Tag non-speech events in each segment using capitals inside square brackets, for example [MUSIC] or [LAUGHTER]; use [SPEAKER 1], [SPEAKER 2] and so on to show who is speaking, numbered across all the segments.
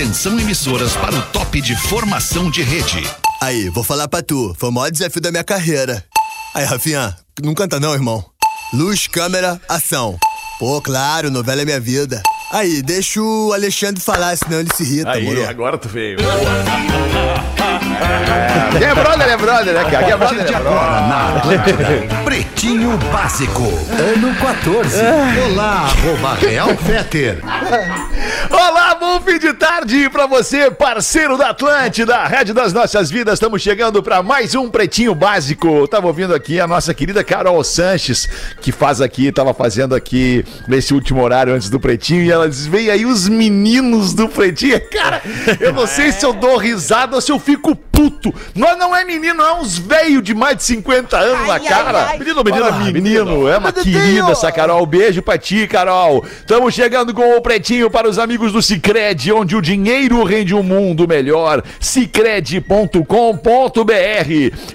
[SPEAKER 1] Atenção emissoras para o top de formação de rede.
[SPEAKER 2] Aí, vou falar pra tu. Foi o maior desafio da minha carreira. Aí, Rafinha, não canta não, irmão. Luz, câmera, ação. Pô, claro, novela é minha vida. Aí, deixa o Alexandre falar, senão ele se irrita,
[SPEAKER 3] Aí,
[SPEAKER 2] moro?
[SPEAKER 3] agora tu veio. [LAUGHS] Quem é brother é brother, né, cara? Quem é brother é brother.
[SPEAKER 1] Na Atlântida, [LAUGHS] Pretinho Básico, ano 14. Olá, arroba Real Feter.
[SPEAKER 3] Olá, bom fim de tarde pra você, parceiro da Atlântida, Rede das Nossas Vidas. Estamos chegando pra mais um Pretinho Básico. Eu tava ouvindo aqui a nossa querida Carol Sanches, que faz aqui, tava fazendo aqui nesse último horário antes do Pretinho, e ela diz: vem aí os meninos do Pretinho. [LAUGHS] Cara, eu não sei se eu dou risada ou se eu fico puto. Nós não é menino, é uns velho de mais de 50 anos na cara. Menino, menino, menino. É uma querida essa Carol. Beijo pra ti, Carol. Estamos chegando com o Pretinho para os amigos do Cicred, onde o dinheiro rende um mundo melhor. Cicred.com.br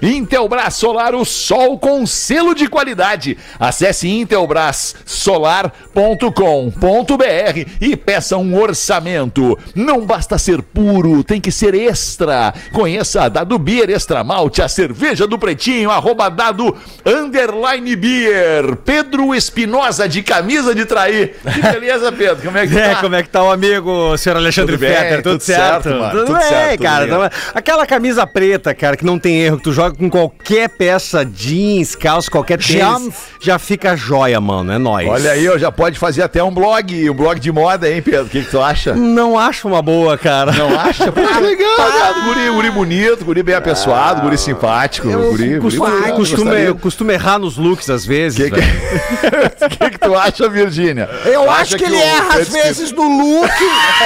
[SPEAKER 3] Intelbras Solar, o sol com selo de qualidade. Acesse intelbrassolar.com.br e peça um orçamento. Não basta ser puro, tem que ser extra. Conheça a Dado Beer Extra Malte, a cerveja do Pretinho, arroba Dado Underline Beer. Pedro Espinosa, de camisa de trair. Que beleza, Pedro. Como é que [LAUGHS]
[SPEAKER 4] É,
[SPEAKER 3] tá?
[SPEAKER 4] como é que tá o amigo, senhor Alexandre
[SPEAKER 3] Tudo bem?
[SPEAKER 4] Tudo,
[SPEAKER 3] tudo
[SPEAKER 4] certo?
[SPEAKER 3] certo, mano,
[SPEAKER 4] Tudo,
[SPEAKER 3] tudo
[SPEAKER 4] bem,
[SPEAKER 3] certo, tudo
[SPEAKER 4] cara.
[SPEAKER 3] bem.
[SPEAKER 4] Então, Aquela camisa preta, cara, que não tem erro, que tu joga com qualquer peça, jeans, calça, qualquer tênis, já fica joia, mano. É nóis.
[SPEAKER 3] Olha aí, ó, já pode fazer até um blog, um blog de moda, hein, Pedro? O que, que tu acha?
[SPEAKER 4] Não acho uma boa, cara.
[SPEAKER 3] Não acha? Pô, [LAUGHS] que legal, cara. Guri, guri bonito, guri bem apessoado, guri simpático.
[SPEAKER 4] Eu
[SPEAKER 3] guri,
[SPEAKER 4] costumo,
[SPEAKER 3] guri
[SPEAKER 4] costumo, eu costumo errar nos looks às vezes.
[SPEAKER 3] Que que-. [LAUGHS] O que, que tu acha, Virgínia?
[SPEAKER 5] Eu
[SPEAKER 3] Tu
[SPEAKER 5] acho que, ele
[SPEAKER 3] o
[SPEAKER 5] erra às vezes no look. [LAUGHS]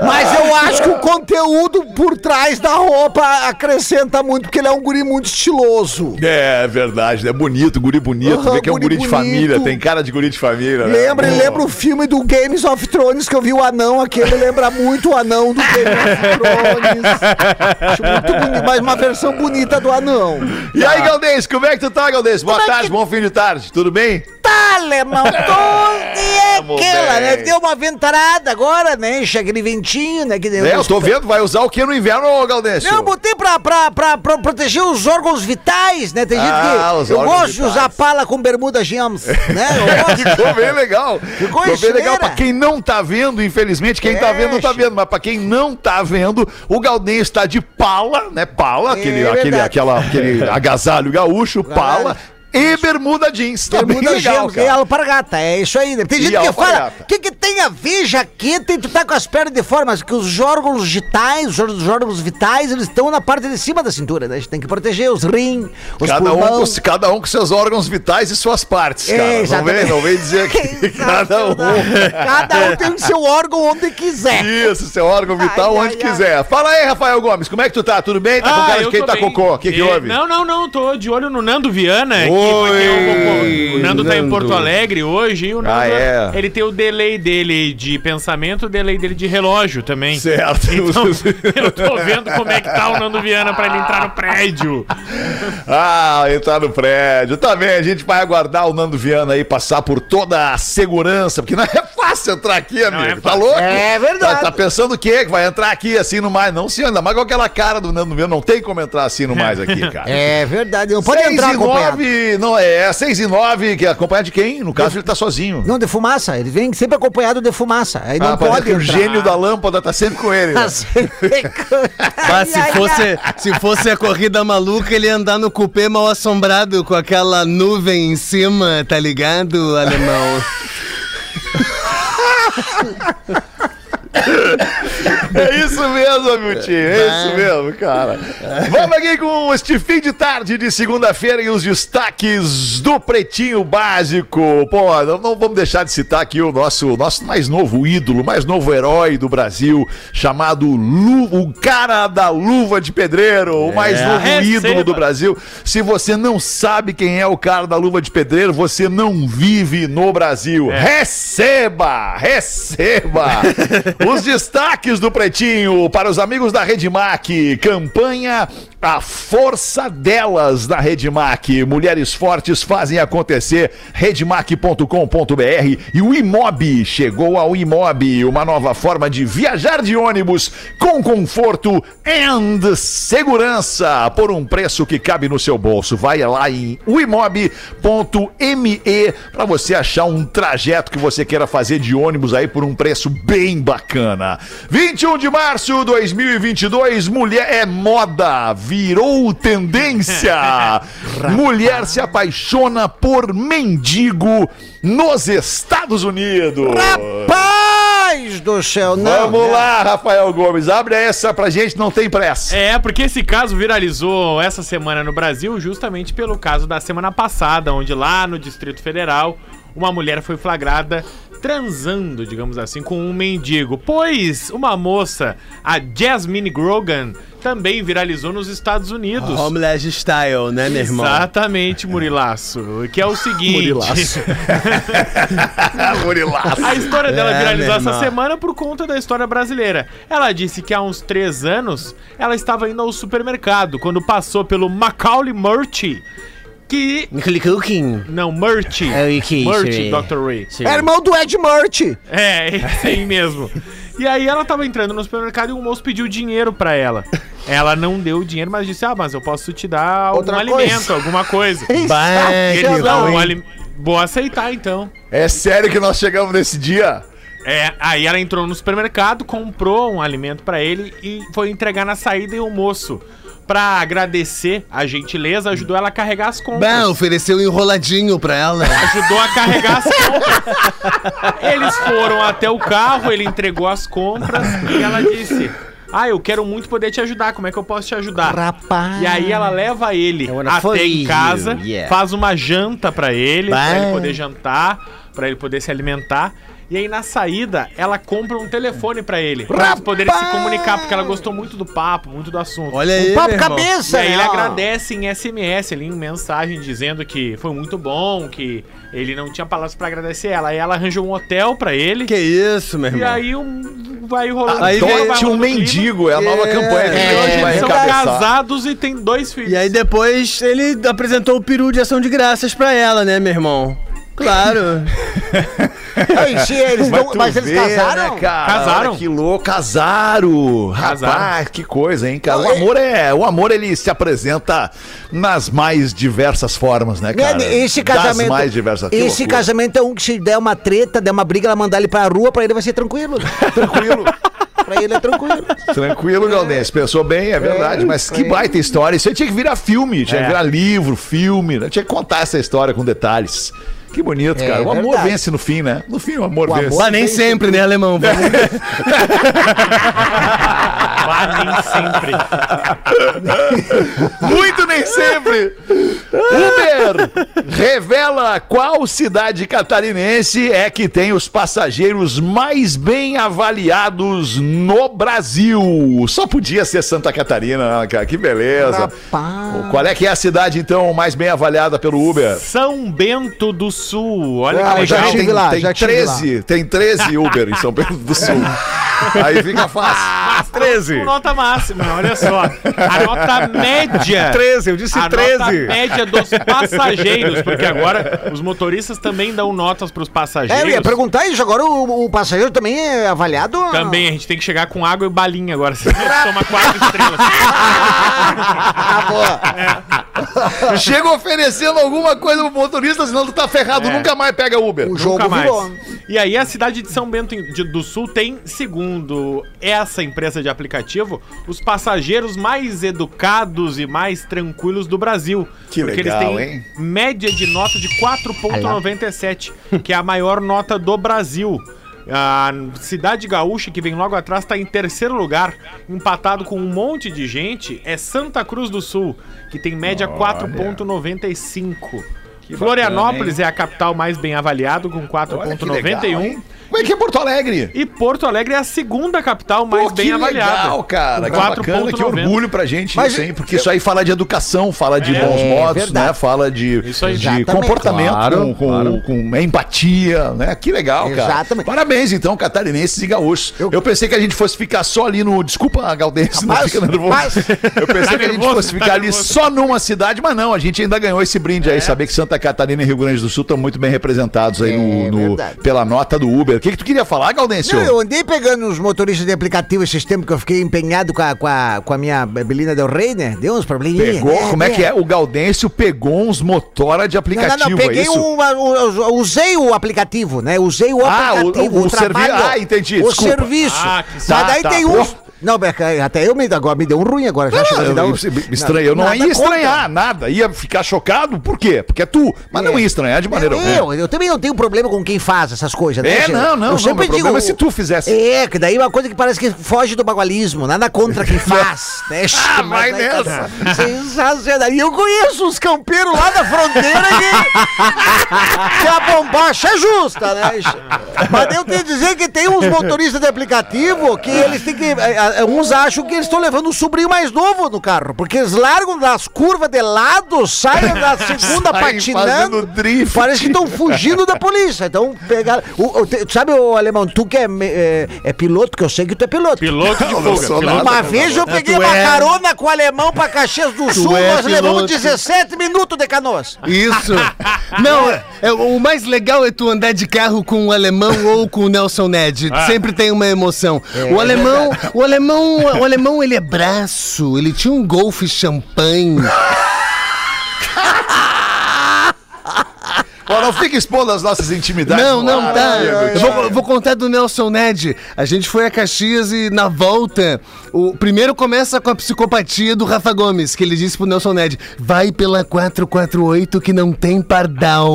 [SPEAKER 5] Mas eu acho que o conteúdo por trás da roupa acrescenta muito, porque ele é um guri muito estiloso.
[SPEAKER 3] É verdade, é bonito, guri bonito.
[SPEAKER 5] Aham,
[SPEAKER 3] vê que é um
[SPEAKER 5] guri
[SPEAKER 3] guri de família, tem cara de guri de família. né?
[SPEAKER 5] Lembra,
[SPEAKER 3] Pô.
[SPEAKER 5] lembra o filme do Games of Thrones que eu vi o anão aquele, lembra muito o anão do Game of Thrones. Acho muito bonito, mas uma versão bonita do anão.
[SPEAKER 3] E aí, Galdês, como é que tu tá, Galdês? Boa tarde, bom fim de tarde, tudo bem?
[SPEAKER 5] Tá, alemão, [LAUGHS] é
[SPEAKER 3] Tamo
[SPEAKER 5] aquela, né? Deu uma ventarada agora, né? Enche aquele ventinho, né? Que
[SPEAKER 3] É, eu tô vendo, vai usar o que no inverno, Galdês?
[SPEAKER 5] Não, eu botei pra, pra, pra, pra proteger os órgãos vitais, né? Tem gente
[SPEAKER 3] Ah,
[SPEAKER 5] que. Eu gosto de usar
[SPEAKER 3] vitais.
[SPEAKER 5] pala com bermuda gems, [LAUGHS] né? Gosto.
[SPEAKER 3] Ficou bem legal.
[SPEAKER 5] Ficou
[SPEAKER 3] bem
[SPEAKER 5] estileira.
[SPEAKER 3] legal. Pra quem não tá vendo, infelizmente, quem tá
[SPEAKER 5] É,
[SPEAKER 3] vendo não tá vendo, mas pra quem não tá vendo, o Galdês está de pala, né? Pala, aquele,
[SPEAKER 5] É
[SPEAKER 3] aquele,
[SPEAKER 5] verdade.
[SPEAKER 3] aquela, aquele [LAUGHS] agasalho gaúcho, pala. E bermuda jeans. Tá bem
[SPEAKER 5] Bermuda
[SPEAKER 3] legal,
[SPEAKER 5] gems, é
[SPEAKER 3] cara.
[SPEAKER 5] alpargata, é isso aí. né? Tem
[SPEAKER 3] E
[SPEAKER 5] gente que fala, o que, que tem a ver jaqueta e tu tá com as pernas de fora, mas que os órgãos vitais, os órgãos- os órgãos vitais, eles estão na parte de cima da cintura, né? A gente tem que proteger os rins, os
[SPEAKER 3] Cada um,
[SPEAKER 5] pulmão.
[SPEAKER 3] com, cada um com seus órgãos vitais e suas partes,
[SPEAKER 5] É,
[SPEAKER 3] cara. não, vem, não vem dizer que [LAUGHS] cada um.
[SPEAKER 5] Cada um tem o seu órgão onde quiser.
[SPEAKER 3] Isso, seu órgão vital
[SPEAKER 5] Ai,
[SPEAKER 3] onde
[SPEAKER 5] ai,
[SPEAKER 3] quiser. Fala aí, Rafael Gomes, como é que tu tá? Tudo bem? Tá com cara de quem tá
[SPEAKER 6] bem.
[SPEAKER 3] cocô? O que que houve?
[SPEAKER 6] Não, não, não, tô de olho no Nando Viana. que-
[SPEAKER 3] Oi,
[SPEAKER 6] o- Nando tá em. Porto Alegre hoje e o Nando,
[SPEAKER 3] Ah, é?
[SPEAKER 6] ele tem o delay dele de pensamento, o delay dele de relógio também.
[SPEAKER 3] Certo.
[SPEAKER 6] Então, [LAUGHS] eu tô vendo como é que tá o Nando Viana pra ele entrar no prédio.
[SPEAKER 3] Ah, entrar no prédio. Tá bem, a gente vai aguardar o Nando Viana aí passar por toda a segurança, porque não é fácil entrar aqui, amigo.
[SPEAKER 6] é
[SPEAKER 3] tá louco?
[SPEAKER 5] É verdade.
[SPEAKER 3] Tá, tá pensando o quê? Que vai entrar aqui assim no mais? Não se anda, mas com aquela cara do Nando Viana, não tem como entrar assim no mais aqui, [LAUGHS] cara.
[SPEAKER 5] É verdade, não pode
[SPEAKER 3] Seis
[SPEAKER 5] entrar
[SPEAKER 3] e
[SPEAKER 5] acompanhado.
[SPEAKER 3] Não é, 6 e 9, que é acompanhado de quem? No caso, ele tá sozinho.
[SPEAKER 5] Não, de fumaça. Ele vem sempre acompanhado de fumaça. Aí não
[SPEAKER 3] ah, parece
[SPEAKER 5] pode
[SPEAKER 3] o gênio da lâmpada tá sempre com ele. [LAUGHS] né?
[SPEAKER 5] Assim,
[SPEAKER 4] Mas se fosse, se fosse a corrida maluca, ele ia andar no cupê mal assombrado com aquela nuvem em cima, tá ligado, alemão? [LAUGHS]
[SPEAKER 3] É isso mesmo, Milton. É isso mesmo, cara. Vamos aqui com este fim de tarde de segunda-feira e os destaques do Pretinho Básico. Pô, não, não vamos deixar de citar aqui o nosso, nosso mais novo ídolo, mais novo herói do Brasil, chamado Lu, o cara da luva de pedreiro, o mais novo
[SPEAKER 6] Receba.
[SPEAKER 3] ídolo do Brasil. Se você não sabe quem é o cara da luva de pedreiro, você não vive no Brasil. Receba! Receba! [LAUGHS] Os destaques do Pretinho para os amigos da Redmac. Campanha A força delas na Redmac. Mulheres fortes fazem acontecer. Redmac.com.br e o Imob. Chegou ao Imob, uma nova forma de viajar de ônibus com conforto e segurança por um preço que cabe no seu bolso. Vai lá em uimob.me para você achar um trajeto que você queira fazer de ônibus aí por um preço bem bacana. 21 de março de 2022, mulher é moda, virou tendência. [LAUGHS] mulher se apaixona por mendigo nos Estados Unidos.
[SPEAKER 5] Rapaz do céu, não.
[SPEAKER 3] Vamos lá, Rafael Gomes, abre essa pra gente, não tem pressa.
[SPEAKER 6] É, porque esse caso viralizou essa semana no Brasil justamente pelo caso da semana passada, onde lá no Distrito Federal uma mulher foi flagrada transando, digamos assim, com um mendigo. Pois uma moça, a Jasmine Grogan, também viralizou nos Estados Unidos.
[SPEAKER 4] Homeless style, né, meu irmão?
[SPEAKER 6] Exatamente, Murilaço. Que é o seguinte.
[SPEAKER 3] Murilaço. [LAUGHS] Murilaço.
[SPEAKER 6] A história dela
[SPEAKER 4] É,
[SPEAKER 6] viralizou essa semana por conta da história brasileira. Ela disse que há uns três anos ela estava indo ao supermercado quando passou pelo Macaulay Murty, que.
[SPEAKER 4] Cooking.
[SPEAKER 6] Não, Murty.
[SPEAKER 4] É o que isso
[SPEAKER 6] Murty? Dr. Ray.
[SPEAKER 5] É irmão do Ed Murty.
[SPEAKER 6] É, esse [LAUGHS] aí mesmo. E aí ela tava entrando no supermercado e um moço pediu dinheiro pra ela. Ela não deu o dinheiro, mas disse: Ah, mas eu posso te dar algum
[SPEAKER 5] Outra
[SPEAKER 6] alimento,
[SPEAKER 5] coisa. [LAUGHS]
[SPEAKER 6] alguma coisa.
[SPEAKER 4] Bah,
[SPEAKER 6] Ele não, um Vou aceitar então.
[SPEAKER 3] É sério que nós chegamos nesse dia?
[SPEAKER 6] É, aí ela entrou no supermercado, comprou um alimento pra ele e foi entregar na saída e o moço, pra agradecer a gentileza, ajudou ela a carregar as compras.
[SPEAKER 4] Bah, ofereceu um enroladinho pra ela.
[SPEAKER 6] Ajudou a carregar as compras. Eles foram até o carro, ele entregou as compras e ela disse: Ah, eu quero muito poder te ajudar, como é que eu posso te ajudar?
[SPEAKER 5] Rapaz.
[SPEAKER 6] E aí ela leva ele
[SPEAKER 4] wanna
[SPEAKER 6] até em casa,
[SPEAKER 4] yeah.
[SPEAKER 6] faz uma janta pra ele, pra
[SPEAKER 4] Bah.
[SPEAKER 6] ele poder jantar, pra ele poder se alimentar. E aí na saída, ela compra um telefone pra ele, pra eles poderem se comunicar, porque ela gostou muito do papo, muito do assunto.
[SPEAKER 4] Olha aí,
[SPEAKER 5] Papo
[SPEAKER 4] meu irmão.
[SPEAKER 5] cabeça,
[SPEAKER 6] E aí ele
[SPEAKER 5] né?
[SPEAKER 6] agradece em SMS, ali, em mensagem, dizendo que foi muito bom, que ele não tinha palavras pra agradecer ela. Aí ela arranjou um hotel pra ele.
[SPEAKER 4] Que isso, meu
[SPEAKER 6] E
[SPEAKER 4] irmão.
[SPEAKER 6] aí um, vai rolando.
[SPEAKER 4] Aí
[SPEAKER 6] vai
[SPEAKER 3] um
[SPEAKER 6] o clima.
[SPEAKER 3] mendigo, é a nova
[SPEAKER 4] É,
[SPEAKER 3] campanha que
[SPEAKER 6] E
[SPEAKER 3] a gente
[SPEAKER 6] hoje
[SPEAKER 3] vai
[SPEAKER 6] eles são
[SPEAKER 3] encabeçar.
[SPEAKER 6] casados e tem dois filhos.
[SPEAKER 4] E aí depois ele apresentou o peru de ação de graças pra ela, né, meu irmão? Claro. [LAUGHS]
[SPEAKER 5] Aí, sim, eles
[SPEAKER 3] Mas,
[SPEAKER 5] não, mas eles
[SPEAKER 3] vê,
[SPEAKER 5] casaram?
[SPEAKER 3] Né, cara?
[SPEAKER 6] Casaram.
[SPEAKER 3] Olha Que louco, casaram.
[SPEAKER 6] Casaram.
[SPEAKER 3] Rapaz, que coisa, hein, cara? O amor é, o amor ele se apresenta nas mais diversas formas, né, cara?
[SPEAKER 5] Né, Esse
[SPEAKER 3] Das
[SPEAKER 5] casamento.
[SPEAKER 3] mais diversas. Que
[SPEAKER 5] Esse
[SPEAKER 3] loucura.
[SPEAKER 5] casamento é um que se der uma treta, der uma briga, ela mandar ele pra rua, pra ele vai ser tranquilo.
[SPEAKER 3] tranquilo. [LAUGHS]
[SPEAKER 5] pra ele é tranquilo.
[SPEAKER 3] Tranquilo, Galdense. Pensou bem, é verdade. Mas que
[SPEAKER 5] é.
[SPEAKER 3] baita história. Isso aí tinha que virar filme, tinha que
[SPEAKER 6] É.
[SPEAKER 3] virar livro, filme. né? Tinha que contar essa história com detalhes. Que bonito,
[SPEAKER 5] É
[SPEAKER 3] cara. O amor
[SPEAKER 5] verdade.
[SPEAKER 3] vence no fim, né? No fim, o amor
[SPEAKER 5] O
[SPEAKER 3] vence.
[SPEAKER 5] amor- [LAUGHS]
[SPEAKER 4] Mas nem sempre, né, alemão? Vamos-
[SPEAKER 6] Ah, nem sempre.
[SPEAKER 3] Muito nem sempre. Uber revela qual cidade catarinense é que tem os passageiros mais bem avaliados no Brasil. Só podia ser Santa Catarina, né, cara. Que beleza.
[SPEAKER 5] Rapaz.
[SPEAKER 3] Qual é que é a cidade, então, mais bem avaliada pelo Uber?
[SPEAKER 6] São Bento do Sul. Olha
[SPEAKER 5] Ah,
[SPEAKER 6] que
[SPEAKER 5] eu já
[SPEAKER 3] tem,
[SPEAKER 5] lá,
[SPEAKER 3] tem
[SPEAKER 5] já tive
[SPEAKER 3] 13, tem 13 Uber em São Pedro do Sul. Aí fica fácil. [LAUGHS] 13.
[SPEAKER 6] Com nota máxima, olha só. A nota média.
[SPEAKER 3] 13, eu disse
[SPEAKER 6] a
[SPEAKER 3] 13.
[SPEAKER 6] nota média dos [LAUGHS] passageiros, porque agora os motoristas também dão notas pros
[SPEAKER 5] É,
[SPEAKER 6] passageiros.
[SPEAKER 5] eu ia perguntar isso, agora o, o passageiro também é avaliado?
[SPEAKER 6] Também, a gente tem que chegar com água e balinha agora, senão toma quatro estrelas.
[SPEAKER 5] Ah, [LAUGHS] boa.
[SPEAKER 3] Chega oferecendo alguma coisa pro motorista, senão tu tá ferrado,
[SPEAKER 6] É.
[SPEAKER 3] nunca mais pega Uber.
[SPEAKER 5] O jogo
[SPEAKER 6] Nunca mais.
[SPEAKER 5] virou.
[SPEAKER 6] E aí a cidade de São Bento do Sul tem, segundo essa empresa de aplicativo, os passageiros mais educados e mais tranquilos do Brasil.
[SPEAKER 3] Que
[SPEAKER 6] porque
[SPEAKER 3] legal,
[SPEAKER 6] eles têm
[SPEAKER 3] hein?
[SPEAKER 6] média de nota de 4.97, que é a maior nota do Brasil. A cidade gaúcha, que vem logo atrás, está em terceiro lugar, empatado com um monte de gente, é Santa Cruz do Sul, que tem média 4.95. Florianópolis é a capital mais bem avaliada, com
[SPEAKER 3] Olha que
[SPEAKER 6] 4.91.
[SPEAKER 3] como é que é Porto Alegre?
[SPEAKER 6] E Porto Alegre é a segunda capital mais
[SPEAKER 3] Pô,
[SPEAKER 6] bem
[SPEAKER 3] que
[SPEAKER 6] avaliada.
[SPEAKER 3] legal, cara. Que bacana, que
[SPEAKER 6] 4.90.
[SPEAKER 3] orgulho pra gente
[SPEAKER 5] Mas
[SPEAKER 3] isso, hein? Porque isso aí fala de educação, fala de
[SPEAKER 6] É,
[SPEAKER 3] bons modos,
[SPEAKER 5] verdade.
[SPEAKER 3] né? Fala de,
[SPEAKER 6] Isso aí.
[SPEAKER 3] de comportamento
[SPEAKER 4] Claro,
[SPEAKER 3] com, com-
[SPEAKER 4] claro.
[SPEAKER 3] com empatia, né? Que legal, cara.
[SPEAKER 5] Exatamente.
[SPEAKER 3] Parabéns, então, catarinenses e gaúchos. Eu...
[SPEAKER 5] Eu-
[SPEAKER 3] pensei que a gente fosse ficar só ali no... Desculpa, Galdense, não fica nervoso.
[SPEAKER 5] rapaz.
[SPEAKER 3] Eu pensei
[SPEAKER 6] Tá
[SPEAKER 3] que a gente fosse
[SPEAKER 6] tá
[SPEAKER 3] ficar ali
[SPEAKER 6] nervoso.
[SPEAKER 3] só numa cidade, mas não, a gente ainda ganhou esse brinde aí. Saber que Santa Catarina e Rio Grande do Sul estão muito bem representados aí no,
[SPEAKER 5] É
[SPEAKER 3] no-
[SPEAKER 5] verdade.
[SPEAKER 3] pela nota do Uber. O que, que tu queria falar, Gaudêncio?
[SPEAKER 5] Não, eu andei pegando os motoristas de aplicativo esses tempos que eu fiquei empenhado com a, com a, com a minha Belina Del Rey, né? Deu uns probleminhas.
[SPEAKER 3] Pegou?
[SPEAKER 5] né?
[SPEAKER 3] Como é que é? O Gaudêncio pegou uns motora de
[SPEAKER 5] Não,
[SPEAKER 3] aplicativo,
[SPEAKER 5] não, não,
[SPEAKER 3] é
[SPEAKER 5] peguei
[SPEAKER 3] isso?
[SPEAKER 5] uh, usei o aplicativo, né? Usei o
[SPEAKER 3] Ah, o-
[SPEAKER 5] aplicativo,
[SPEAKER 3] o servi- ah, entendi,
[SPEAKER 5] O
[SPEAKER 3] desculpa.
[SPEAKER 5] serviço.
[SPEAKER 6] Ah, que
[SPEAKER 5] Mas
[SPEAKER 3] tá,
[SPEAKER 5] daí
[SPEAKER 3] tá,
[SPEAKER 5] tem
[SPEAKER 3] pô.
[SPEAKER 5] uns... Não, Beca, até eu me, agora me deu um ruim agora. Já
[SPEAKER 3] Não,
[SPEAKER 5] a me
[SPEAKER 3] eu,
[SPEAKER 5] um...
[SPEAKER 3] eu, estranho, eu não
[SPEAKER 5] nada
[SPEAKER 3] ia estranhar
[SPEAKER 5] contra.
[SPEAKER 3] nada, ia ficar chocado, por quê? Porque é tu, mas não
[SPEAKER 5] É.
[SPEAKER 3] ia estranhar de maneira alguma.
[SPEAKER 5] Eu, eu também não tenho problema com quem faz essas coisas, né?
[SPEAKER 3] É, não, não,
[SPEAKER 5] Eu
[SPEAKER 3] não,
[SPEAKER 5] sempre
[SPEAKER 3] problema é se tu fizesse.
[SPEAKER 5] É, que daí é uma coisa que parece que foge do bagualismo, nada contra quem [LAUGHS] faz, né?
[SPEAKER 3] Ah,
[SPEAKER 5] Mas
[SPEAKER 3] vai
[SPEAKER 5] daí tá-
[SPEAKER 3] nessa.
[SPEAKER 5] Sensacional. E eu conheço uns campeiros lá da fronteira que, [LAUGHS] que a bombacha é justa, né? Mas eu tenho que dizer que tem uns motoristas de aplicativo que eles têm que. eh, eh, Uns acham que eles estão levando um sobrinho mais novo no carro, porque eles largam das curvas de lado, saem da [LAUGHS] segunda
[SPEAKER 3] Saem
[SPEAKER 5] patinando.
[SPEAKER 3] fazendo drift.
[SPEAKER 5] Parece que estão fugindo da polícia. Então, pegaram. o- o- te- sabe, o alemão, tu que é, é, é piloto, que eu sei que tu é piloto.
[SPEAKER 6] Piloto de fuga.
[SPEAKER 3] nada.
[SPEAKER 5] Uma vez eu peguei
[SPEAKER 4] tu
[SPEAKER 5] uma
[SPEAKER 4] é-
[SPEAKER 5] carona com o alemão pra Caxias do Sul,
[SPEAKER 4] é
[SPEAKER 5] nós levamos
[SPEAKER 4] piloto.
[SPEAKER 5] 17 minutos de canoas.
[SPEAKER 4] Isso. [LAUGHS] Não, é, o mais legal é tu andar de carro com o alemão ou com o Nelson Ned. Sempre tem uma emoção. o alemão, o alemão, o alemão ele é braço, ele tinha um golfe champanhe.
[SPEAKER 3] Ó, não fica expondo as nossas intimidades.
[SPEAKER 4] Não, não,
[SPEAKER 3] ar,
[SPEAKER 4] tá. Eu vou, vou contar do Nelson Ned. A gente foi a Caxias e na volta, o primeiro começa com a psicopatia do Rafa Gomes, que ele disse pro Nelson Ned: vai pela 448 que não tem pardal.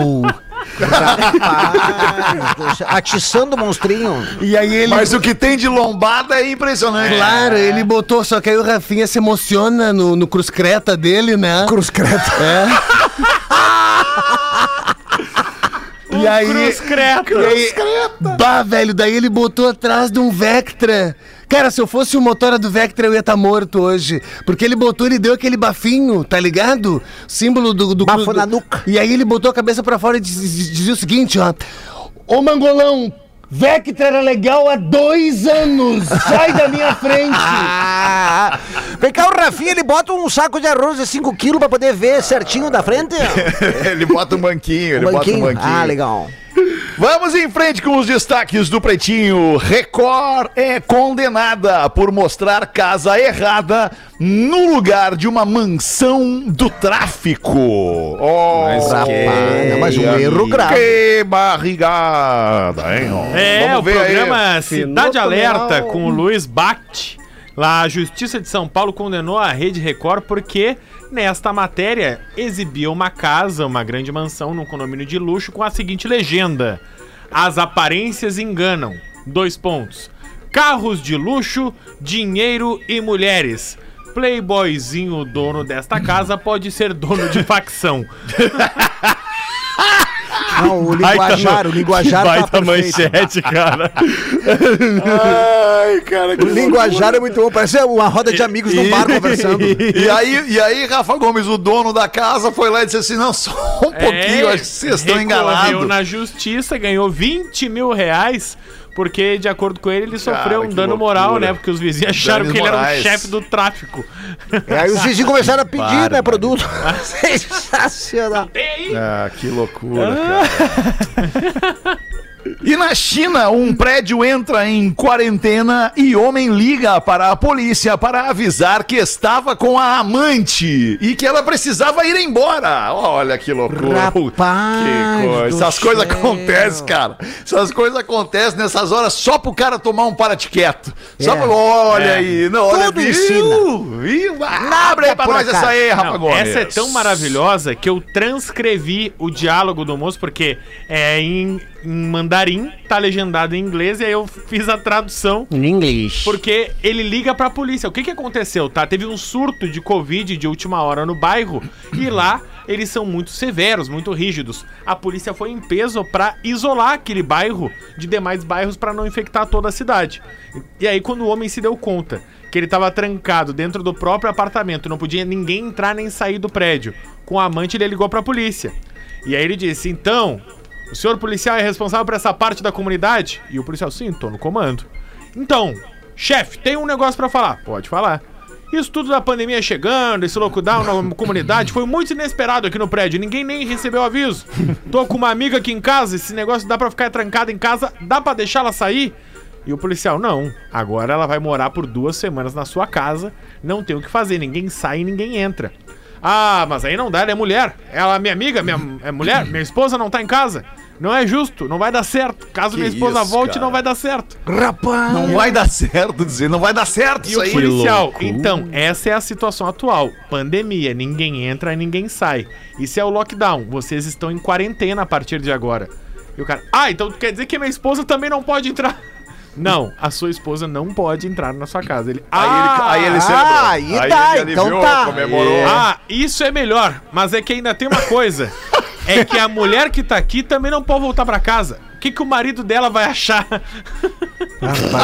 [SPEAKER 5] Rapaz, atiçando o monstrinho.
[SPEAKER 4] E aí ele.
[SPEAKER 3] Mas o que tem de lombada é impressionante.
[SPEAKER 4] Claro, ele botou, só que aí o Rafinha se emociona no, no Cruz Creta dele, né?
[SPEAKER 5] Cruz Creta. [LAUGHS]
[SPEAKER 4] E aí.
[SPEAKER 6] Cruz Creta.
[SPEAKER 4] E aí, bah, velho, daí ele botou atrás de um Vectra. Cara, se eu fosse o motora do Vectra, eu ia estar morto hoje. Porque ele botou, ele deu aquele bafinho, tá ligado? Símbolo do. do
[SPEAKER 5] Bafo
[SPEAKER 4] do-
[SPEAKER 5] na nuca.
[SPEAKER 4] E aí ele botou a cabeça pra fora e diz- diz- dizia o seguinte, ó. Ô mangolão, Vectra era legal há dois anos. Sai da minha frente.
[SPEAKER 5] Ah, vem cá, o Rafinha, ele bota um saco de arroz de 5 quilos pra poder ver certinho da frente. [LAUGHS]
[SPEAKER 3] ele bota um banquinho, ele
[SPEAKER 5] Um
[SPEAKER 3] bota um
[SPEAKER 5] banquinho.
[SPEAKER 3] banquinho.
[SPEAKER 5] Ah, legal.
[SPEAKER 3] Vamos em frente com os destaques do Pretinho. Record é condenada por mostrar casa errada no lugar de uma mansão do tráfico. Oh,
[SPEAKER 5] Rapaz, não, mas um erro grave.
[SPEAKER 3] Que barrigada, hein?
[SPEAKER 6] É,
[SPEAKER 3] Vamos
[SPEAKER 6] o
[SPEAKER 3] ver aí.
[SPEAKER 6] programa Cidade
[SPEAKER 4] Finoto
[SPEAKER 6] Alerta com o Luiz Bact. Lá, a Justiça de São Paulo condenou a Rede Record porque, nesta matéria, exibia uma casa, uma grande mansão num condomínio de luxo com a seguinte legenda: As aparências enganam. Dois pontos. Carros de luxo, dinheiro e mulheres. Playboyzinho, dono desta casa, pode ser dono de facção. [LAUGHS]
[SPEAKER 5] Não, o linguajar, o linguajar tá
[SPEAKER 6] Baita
[SPEAKER 5] perfeito.
[SPEAKER 6] manchete, cara.
[SPEAKER 3] Ai, cara, que
[SPEAKER 5] O linguajar é muito bom, parece uma roda de amigos num bar conversando. [LAUGHS]
[SPEAKER 3] E aí, e aí, Rafa Gomes, o dono da casa, foi lá e disse assim: não, só um pouquinho,
[SPEAKER 6] É,
[SPEAKER 3] acho que vocês estão enganados.
[SPEAKER 6] na justiça, ganhou 20 mil reais, porque, de acordo com ele, ele sofreu
[SPEAKER 3] Cara,
[SPEAKER 6] um dano
[SPEAKER 3] loucura.
[SPEAKER 6] moral, né? Porque os vizinhos acharam
[SPEAKER 3] Danos
[SPEAKER 6] que ele era o chefe do tráfico.
[SPEAKER 5] E aí os vizinhos começaram a pedir, né,
[SPEAKER 3] Bárbaro.
[SPEAKER 5] produto. [LAUGHS] Sensacional.
[SPEAKER 3] Ah, que loucura, cara. [LAUGHS] E na China, um prédio entra em quarentena e homem liga para a polícia para avisar que estava com a amante e que ela precisava ir embora. Olha que loucura.
[SPEAKER 5] Rapaz
[SPEAKER 3] que coisa. Essas coisas acontecem, cara. Essas coisas acontecem nessas horas só pro cara tomar um. Só
[SPEAKER 5] É.
[SPEAKER 3] pra... Olha
[SPEAKER 6] É.
[SPEAKER 3] aí. Não, olha,
[SPEAKER 5] Tudo
[SPEAKER 3] viu? Viu? Abre aí pra nós essa aí, Rafa
[SPEAKER 6] essa é tão maravilhosa que eu transcrevi o diálogo do moço, porque é em em mandarim, tá legendado em inglês, e aí eu fiz a tradução.
[SPEAKER 4] Em inglês.
[SPEAKER 6] Porque ele liga pra polícia. O que que aconteceu, tá? Teve um surto de Covid de última hora no bairro e lá eles são muito severos, muito rígidos. A polícia foi em peso pra isolar aquele bairro de demais bairros pra não infectar toda a cidade. E aí quando o homem se deu conta que ele tava trancado dentro do próprio apartamento, não podia ninguém entrar nem sair do prédio, com a amante ele ligou pra polícia. E aí ele disse: "Então, o senhor policial é responsável por essa parte da comunidade?" E o policial: "Sim, tô no comando." Então, chefe, tem um negócio pra falar. Pode falar. Isso tudo da pandemia chegando, esse lockdown na [LAUGHS] comunidade, foi muito inesperado aqui no prédio. Ninguém nem recebeu aviso. [LAUGHS] Tô com uma amiga aqui em casa, esse negócio dá pra ficar trancada em casa, dá pra deixar ela sair? E o policial, não. Agora ela vai morar por duas semanas na sua casa, não tem o que fazer, ninguém sai e ninguém entra. Ah, mas aí não dá, ela é mulher. Ela é minha amiga, minha é mulher, minha esposa não tá em casa. Não é justo, não vai dar certo. Caso minha esposa
[SPEAKER 3] isso,
[SPEAKER 6] volte,
[SPEAKER 3] cara.
[SPEAKER 6] não vai dar certo.
[SPEAKER 5] Rapaz!
[SPEAKER 3] Não vai dar certo dizer, não vai dar certo
[SPEAKER 6] E
[SPEAKER 3] isso aí.
[SPEAKER 6] policial, então, essa é a situação atual. Pandemia, ninguém entra e ninguém sai. Isso é o lockdown. Vocês estão em quarentena a partir de agora. E o cara, ah, então quer dizer que minha esposa também não pode entrar? Não, a sua esposa não pode entrar na sua casa. Ele,
[SPEAKER 3] Aí ele,
[SPEAKER 6] ah,
[SPEAKER 3] aí ele
[SPEAKER 5] ah, aí tá,
[SPEAKER 3] ele
[SPEAKER 5] então
[SPEAKER 3] aliviou,
[SPEAKER 5] tá.
[SPEAKER 3] comemorou.
[SPEAKER 6] ah, isso é melhor. Mas é que ainda tem uma coisa. [LAUGHS] É que a mulher que tá aqui também não pode voltar pra casa. O que, que o marido dela vai achar?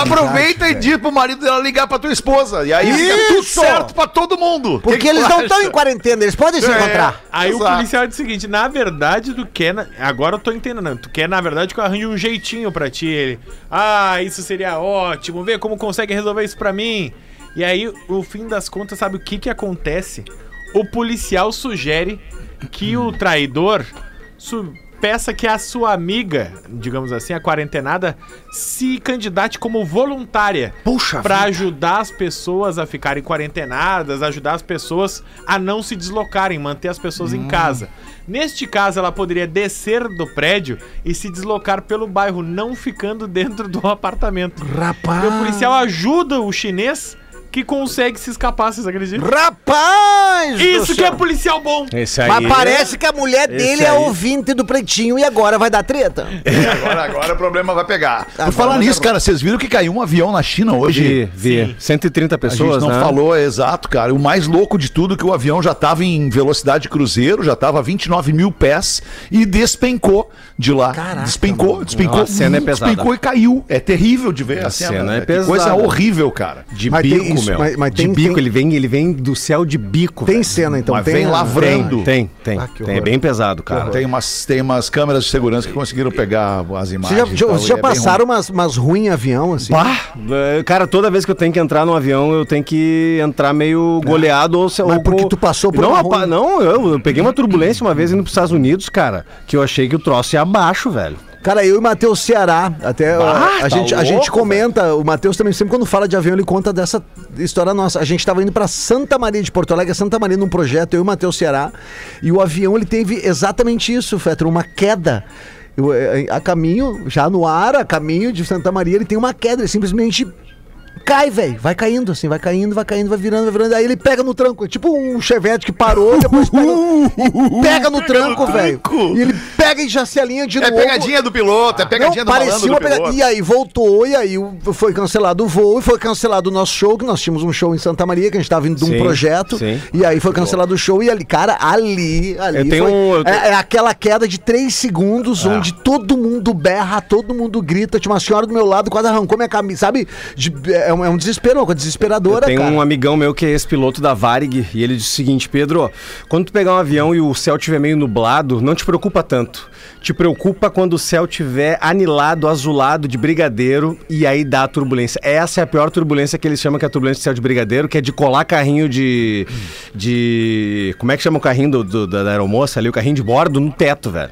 [SPEAKER 3] Aproveita e diz pro marido dela ligar pra tua esposa. E aí fica tudo
[SPEAKER 5] Isso!
[SPEAKER 3] certo pra todo mundo.
[SPEAKER 5] Porque
[SPEAKER 3] Que que
[SPEAKER 5] eles
[SPEAKER 3] tu
[SPEAKER 5] não estão em quarentena, eles podem se
[SPEAKER 3] É.
[SPEAKER 5] encontrar.
[SPEAKER 6] Aí o
[SPEAKER 3] Exato.
[SPEAKER 6] policial diz o seguinte: na verdade, tu quer. na- Agora eu tô entendendo. Tu quer, na verdade, que eu arranje um jeitinho pra ti. Ele. Ah, isso seria ótimo. Vê como consegue resolver isso pra mim. E aí, no fim das contas, sabe o que que acontece? O policial sugere que o traidor peça que a sua amiga, digamos assim, a quarentenada, se candidate como voluntária.
[SPEAKER 3] Puxa
[SPEAKER 6] Pra ajudar as pessoas a ficarem quarentenadas, ajudar as pessoas a não se deslocarem, manter as pessoas
[SPEAKER 3] Hum.
[SPEAKER 6] em casa. Neste caso, ela poderia descer do prédio e se deslocar pelo bairro, não ficando dentro do [LAUGHS] apartamento.
[SPEAKER 5] Rapaz!
[SPEAKER 6] E o policial ajuda o chinês que consegue se escapar, vocês acreditam?
[SPEAKER 5] Rapaz!
[SPEAKER 6] Isso que é
[SPEAKER 5] céu.
[SPEAKER 6] policial bom!
[SPEAKER 4] Esse aí.
[SPEAKER 5] Mas parece que a mulher dele é
[SPEAKER 4] aí.
[SPEAKER 5] ouvinte do pretinho e agora vai dar treta.
[SPEAKER 3] Agora, agora o problema vai pegar. Por
[SPEAKER 5] Agora
[SPEAKER 3] falar
[SPEAKER 5] vai
[SPEAKER 3] nisso, cara, vocês viram que caiu um avião na China hoje?
[SPEAKER 4] Vi, vi. 130
[SPEAKER 3] A
[SPEAKER 4] pessoas,
[SPEAKER 3] gente não
[SPEAKER 4] né?
[SPEAKER 3] falou exato, cara. O mais louco de tudo é que o avião já estava em velocidade cruzeiro, já estava a 29 mil pés e despencou de lá.
[SPEAKER 5] Caraca,
[SPEAKER 3] despencou, despencou.
[SPEAKER 4] Não, a cena é pesada.
[SPEAKER 3] Despencou e caiu. É terrível de ver a,
[SPEAKER 4] A
[SPEAKER 3] cena.
[SPEAKER 4] cena é
[SPEAKER 3] Que
[SPEAKER 4] pesada.
[SPEAKER 3] Coisa horrível, cara.
[SPEAKER 4] De
[SPEAKER 5] Mas tem
[SPEAKER 4] bico,
[SPEAKER 5] isso,
[SPEAKER 4] meu.
[SPEAKER 5] mas- mas
[SPEAKER 4] de
[SPEAKER 5] tem-
[SPEAKER 4] bico,
[SPEAKER 5] tem-
[SPEAKER 4] ele vem, ele vem do céu de bico.
[SPEAKER 5] Tem
[SPEAKER 4] velho.
[SPEAKER 5] cena então,
[SPEAKER 3] Mas
[SPEAKER 5] tem.
[SPEAKER 3] vem lavrando.
[SPEAKER 4] Tem, tem,
[SPEAKER 5] Ah,
[SPEAKER 4] tem. É bem pesado, cara.
[SPEAKER 3] Tem umas, tem umas câmeras de segurança que conseguiram pegar as
[SPEAKER 5] Vocês
[SPEAKER 3] imagens.
[SPEAKER 5] já, já,
[SPEAKER 3] tal,
[SPEAKER 5] vocês
[SPEAKER 3] e
[SPEAKER 5] já
[SPEAKER 3] é
[SPEAKER 5] passaram
[SPEAKER 3] ruim.
[SPEAKER 5] umas, umas ruins em avião, assim?
[SPEAKER 4] Bah, é, cara, toda vez que eu tenho que entrar no avião, eu tenho que entrar meio goleado ou se
[SPEAKER 5] Mas
[SPEAKER 4] ou
[SPEAKER 5] porque tu passou por
[SPEAKER 4] não,
[SPEAKER 5] uma
[SPEAKER 4] não, eu, eu peguei uma turbulência uma vez indo pros Estados Unidos, cara, que eu achei que o troço ia abaixo, velho.
[SPEAKER 5] Cara, eu e Matheus Ceará, até a- a,
[SPEAKER 3] tá
[SPEAKER 5] gente, a
[SPEAKER 3] louco,
[SPEAKER 5] gente comenta, o Matheus também sempre quando fala de avião ele conta dessa história nossa. A gente tava indo pra Santa Maria de Porto Alegre, Santa Maria num projeto, eu e o Matheus Ceará, e o avião ele teve exatamente isso, Fetter, uma queda. Eu, eh, a caminho, já no ar, a caminho de Santa Maria, ele tem uma queda, ele simplesmente cai, velho. Vai caindo, assim, vai caindo, vai caindo, vai virando, vai virando. Aí ele pega no tranco. É tipo um chevette que parou, depois pega, e pega no tranco, velho. E ele pega e já se alinha de
[SPEAKER 3] É
[SPEAKER 5] novo.
[SPEAKER 3] pegadinha do piloto, é pegadinha
[SPEAKER 5] Não,
[SPEAKER 3] do malandro
[SPEAKER 5] uma
[SPEAKER 3] do
[SPEAKER 5] pega-
[SPEAKER 3] piloto.
[SPEAKER 5] E aí voltou, e aí foi cancelado o voo, e foi cancelado o nosso show, que nós tínhamos um show em Santa Maria, que a gente tava indo de um
[SPEAKER 4] Sim,
[SPEAKER 5] projeto.
[SPEAKER 4] sim.
[SPEAKER 5] E aí foi cancelado o show, e ali, cara, ali, ali.
[SPEAKER 4] Eu tenho
[SPEAKER 5] foi-
[SPEAKER 4] um- eu tenho-
[SPEAKER 5] é, é aquela queda de três segundos, onde todo mundo berra, todo mundo grita. Tinha uma senhora do meu lado, quase arrancou minha camisa, sabe? De- é, um, é um desespero, uma coisa desesperadora,
[SPEAKER 4] Tem um amigão meu que é esse piloto da Varig e ele disse o seguinte, Pedro, quando tu pegar um avião e o céu estiver meio nublado, não te preocupa tanto. Te preocupa quando o céu estiver anilado, azulado de brigadeiro e aí dá a turbulência. Essa é a pior turbulência que eles chamam que é a turbulência de céu de brigadeiro, que é de colar carrinho de... de como é que chama o carrinho do, do- da aeromoça ali? O carrinho de bordo no teto, velho.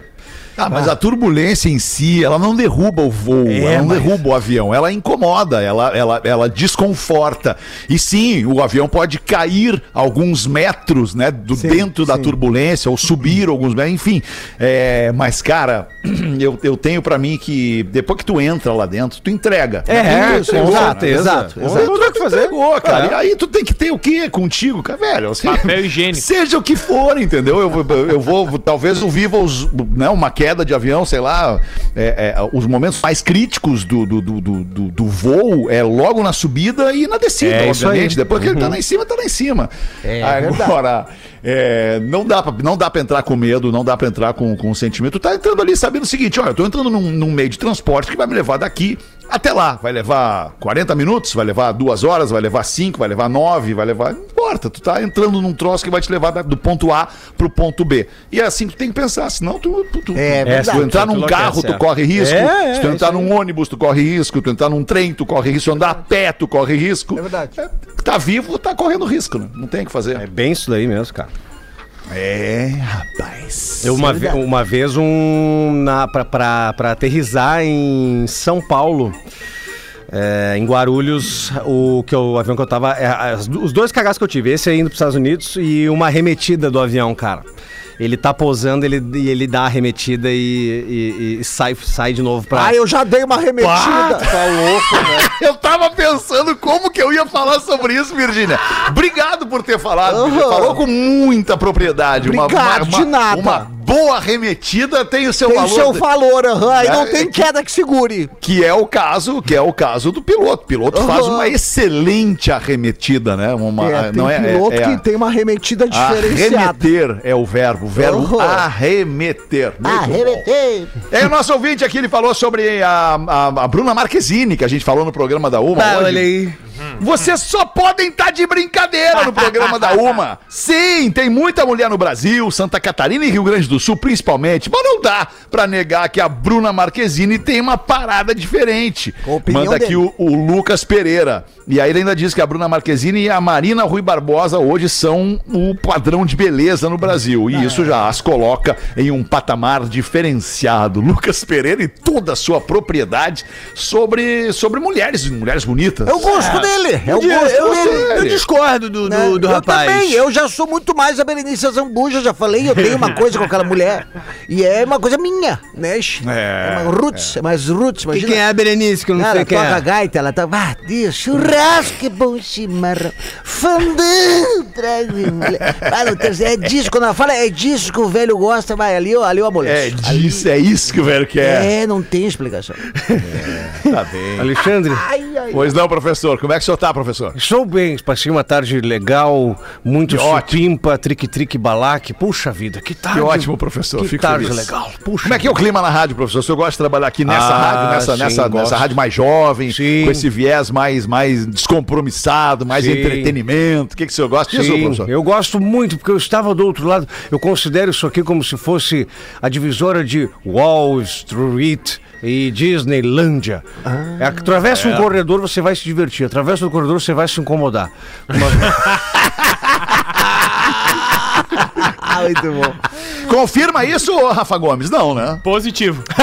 [SPEAKER 3] Ah, mas a turbulência em si, ela não derruba o voo,
[SPEAKER 4] É,
[SPEAKER 3] ela não
[SPEAKER 4] mas-
[SPEAKER 3] derruba o avião, ela incomoda, ela, ela, ela desconforta. E sim, o avião pode cair alguns metros, né, do
[SPEAKER 5] Sim,
[SPEAKER 3] dentro da
[SPEAKER 5] sim.
[SPEAKER 3] turbulência, ou subir alguns metros, enfim. É, mas, cara, [CLEARS THROAT] eu, eu tenho pra mim que depois que tu entra lá dentro, tu entrega.
[SPEAKER 4] É,
[SPEAKER 3] Tu
[SPEAKER 4] com
[SPEAKER 3] entregou,
[SPEAKER 4] certeza.
[SPEAKER 5] exato, exato.
[SPEAKER 3] tu que entregou, cara.
[SPEAKER 4] É.
[SPEAKER 3] E aí tu tem que ter o quê contigo, cara, velho? Assim,
[SPEAKER 6] Papel higiênico. [LAUGHS]
[SPEAKER 3] Seja o que for, entendeu? Eu, vou- eu vou, talvez eu viva os, né, uma queda queda de avião, sei lá, é, é, os momentos mais críticos do, do, do, do, do- voo é logo na subida e na descida,
[SPEAKER 4] É
[SPEAKER 3] obviamente. Depois que ele tá lá em cima, tá lá em cima. Agora, é, não, dá pra, não dá pra entrar com medo, não dá pra entrar com, com sentimento. Tu tá entrando ali sabendo o seguinte: olha, eu tô entrando num, num meio de transporte que vai me levar daqui até lá. Vai levar 40 minutos, vai levar duas horas, vai levar cinco, vai levar nove, vai levar. Importa, tu tá entrando num troço que vai te levar da- do ponto A pro ponto B. E é assim que tu tem que pensar, senão tu. tu, tu
[SPEAKER 5] É
[SPEAKER 3] se
[SPEAKER 5] verdade.
[SPEAKER 3] tu entrar
[SPEAKER 6] Tu
[SPEAKER 3] num carro, tu
[SPEAKER 6] é.
[SPEAKER 3] corre risco.
[SPEAKER 4] É, é,
[SPEAKER 3] se tu entrar
[SPEAKER 4] isso aí.
[SPEAKER 3] num ônibus, tu corre risco. Tu entrar num trem, tu corre risco. Andar a pé, tu corre risco.
[SPEAKER 5] É verdade.
[SPEAKER 3] tá vivo, tá correndo risco, né? Não tem o que fazer.
[SPEAKER 4] É bem isso daí mesmo, cara.
[SPEAKER 3] É, rapaz.
[SPEAKER 4] Eu uma, ve- uma vez um na pra, pra, pra aterrissar em São Paulo. É, em Guarulhos, o, que eu- o avião que eu tava. é, as os dois cagaços que eu tive, esse aí indo pros Estados Unidos e uma arremetida do avião, cara. Ele tá pousando, ele, e ele dá a arremetida e, e- e sai, sai de novo pra.
[SPEAKER 5] Ah, eu já dei uma remetida.
[SPEAKER 4] Tá louco, né? [LAUGHS]
[SPEAKER 3] Eu tava pensando como que eu ia falar sobre isso, Virgínia. Obrigado por ter falado. Virgínia. Falou com muita propriedade.
[SPEAKER 5] Obrigado, de nada.
[SPEAKER 3] Uma boa remetida tem o seu
[SPEAKER 5] Tem
[SPEAKER 3] valor.
[SPEAKER 5] seu valor, aham. Aí não
[SPEAKER 3] É,
[SPEAKER 5] tem
[SPEAKER 3] que-
[SPEAKER 5] queda que segure.
[SPEAKER 3] Que é o caso, que é o caso do piloto. O piloto
[SPEAKER 5] Aham.
[SPEAKER 3] faz uma excelente arremetida, né? Uma,
[SPEAKER 5] É, tem
[SPEAKER 3] não é,
[SPEAKER 5] piloto
[SPEAKER 3] é, é
[SPEAKER 5] que tem uma remetida diferenciada.
[SPEAKER 3] Arremeter é o verbo. O verbo
[SPEAKER 5] Aham.
[SPEAKER 3] arremeter. Muito bom.
[SPEAKER 5] Arremetei.
[SPEAKER 3] É, o nosso ouvinte aqui, ele falou sobre a, a, a Bruna Marquezine, que a gente falou no programa da Uma.
[SPEAKER 4] Ah,
[SPEAKER 3] hoje.
[SPEAKER 4] olha aí.
[SPEAKER 3] Vocês só podem estar de brincadeira no programa da Uma. [LAUGHS] Sim, tem muita mulher no Brasil, Santa Catarina e Rio Grande do Sul, principalmente. Mas não dá pra negar que a Bruna Marquezine tem uma parada diferente. Manda aqui o, o Lucas Pereira. E aí ele ainda diz que a Bruna Marquezine e a Marina Rui Barbosa hoje são o padrão de beleza no Brasil. E isso já as coloca em um patamar diferenciado. [LAUGHS] Lucas Pereira e toda a sua propriedade sobre, sobre mulheres, mulheres bonitas.
[SPEAKER 5] É o gosto dele. É o gosto
[SPEAKER 3] eu-
[SPEAKER 5] dele.
[SPEAKER 4] Eu discordo do,
[SPEAKER 5] né?
[SPEAKER 4] do, do
[SPEAKER 5] eu
[SPEAKER 4] rapaz.
[SPEAKER 5] também, eu já sou muito mais a Berenice Zambuja, já falei, eu tenho uma [LAUGHS] coisa com aquela mulher. E é uma coisa minha, né?
[SPEAKER 3] É,
[SPEAKER 5] uma roots, é mais roots,
[SPEAKER 4] E
[SPEAKER 5] imagina.
[SPEAKER 4] quem é a Berenice, que eu não
[SPEAKER 5] ela
[SPEAKER 4] sei quem
[SPEAKER 5] toca
[SPEAKER 4] é?
[SPEAKER 5] gaita, ela tá. Ah, Deus, churrasco, que bom chimarrão. Fandão, trago mulher. Ah, não, é disso, quando ela fala, é disso que o velho gosta, vai ali, ó, ali o amor.
[SPEAKER 3] É disso, é isso que o velho quer.
[SPEAKER 5] É, não tem explicação. [LAUGHS]
[SPEAKER 3] Tá bem.
[SPEAKER 4] Alexandre,
[SPEAKER 5] Ai, ai,
[SPEAKER 3] Pois não, professor. Como é que o senhor tá, professor?
[SPEAKER 4] estou bem, passei uma tarde legal, muito supimpa, trique-trique, balaque. Puxa vida, que tarde.
[SPEAKER 3] Que ótimo, professor.
[SPEAKER 4] Que
[SPEAKER 3] Fico
[SPEAKER 4] tarde
[SPEAKER 3] feliz.
[SPEAKER 4] legal. Puxa.
[SPEAKER 3] Como é que é o clima na rádio, professor? O senhor gosta de trabalhar aqui nessa
[SPEAKER 4] Ah,
[SPEAKER 3] rádio, nessa,
[SPEAKER 4] sim,
[SPEAKER 3] nessa, nessa rádio mais jovem,
[SPEAKER 4] Sim.
[SPEAKER 3] com esse viés mais, mais descompromissado, mais
[SPEAKER 4] Sim.
[SPEAKER 3] entretenimento? O que, que o senhor gosta disso, professor?
[SPEAKER 4] eu gosto muito, porque eu estava do outro lado. Eu considero isso aqui como se fosse a divisória de Wall Street e Disneylândia. É, atravessa um corredor, você vai se divertir. Atravessa o corredor, você vai se incomodar.
[SPEAKER 5] Ah, [LAUGHS] muito bom.
[SPEAKER 3] Confirma isso, Rafa Gomes? Não, né?
[SPEAKER 6] Positivo. [LAUGHS]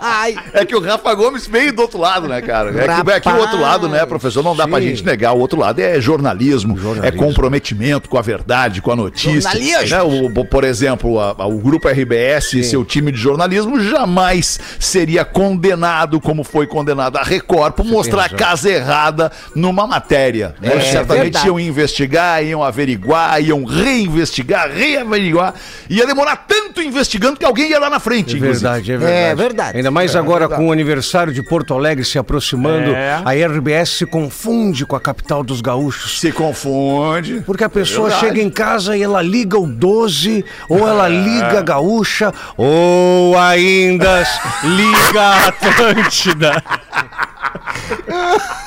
[SPEAKER 5] Ai,
[SPEAKER 3] É que o Rafa Gomes veio do outro lado, né, cara? É que, é que o outro lado, né, professor? Não dá pra gente negar. O outro lado é jornalismo, é comprometimento com a verdade, com a notícia.
[SPEAKER 5] Jornalismo.
[SPEAKER 3] Né? O, por exemplo, a- a- o Grupo RBS e seu time de jornalismo jamais seria condenado como foi condenado a Record por mostrar a casa errada numa matéria. né?
[SPEAKER 5] É,
[SPEAKER 3] Certamente
[SPEAKER 5] verdade.
[SPEAKER 3] iam investigar, iam averiguar, iam reinvestigar, reaveriguar. Ia demorar tanto investigando que alguém ia lá na frente,
[SPEAKER 4] É
[SPEAKER 3] inclusive.
[SPEAKER 4] verdade, é verdade.
[SPEAKER 5] É verdade.
[SPEAKER 4] Ainda mais agora com o aniversário de Porto Alegre se aproximando,
[SPEAKER 6] É.
[SPEAKER 4] a RBS se confunde com a capital dos gaúchos.
[SPEAKER 3] Se confunde.
[SPEAKER 4] Porque a pessoa
[SPEAKER 3] Verdade.
[SPEAKER 4] chega em casa e ela liga o 12, ou ela liga a gaúcha, ou ainda liga a Atlântida. [LAUGHS]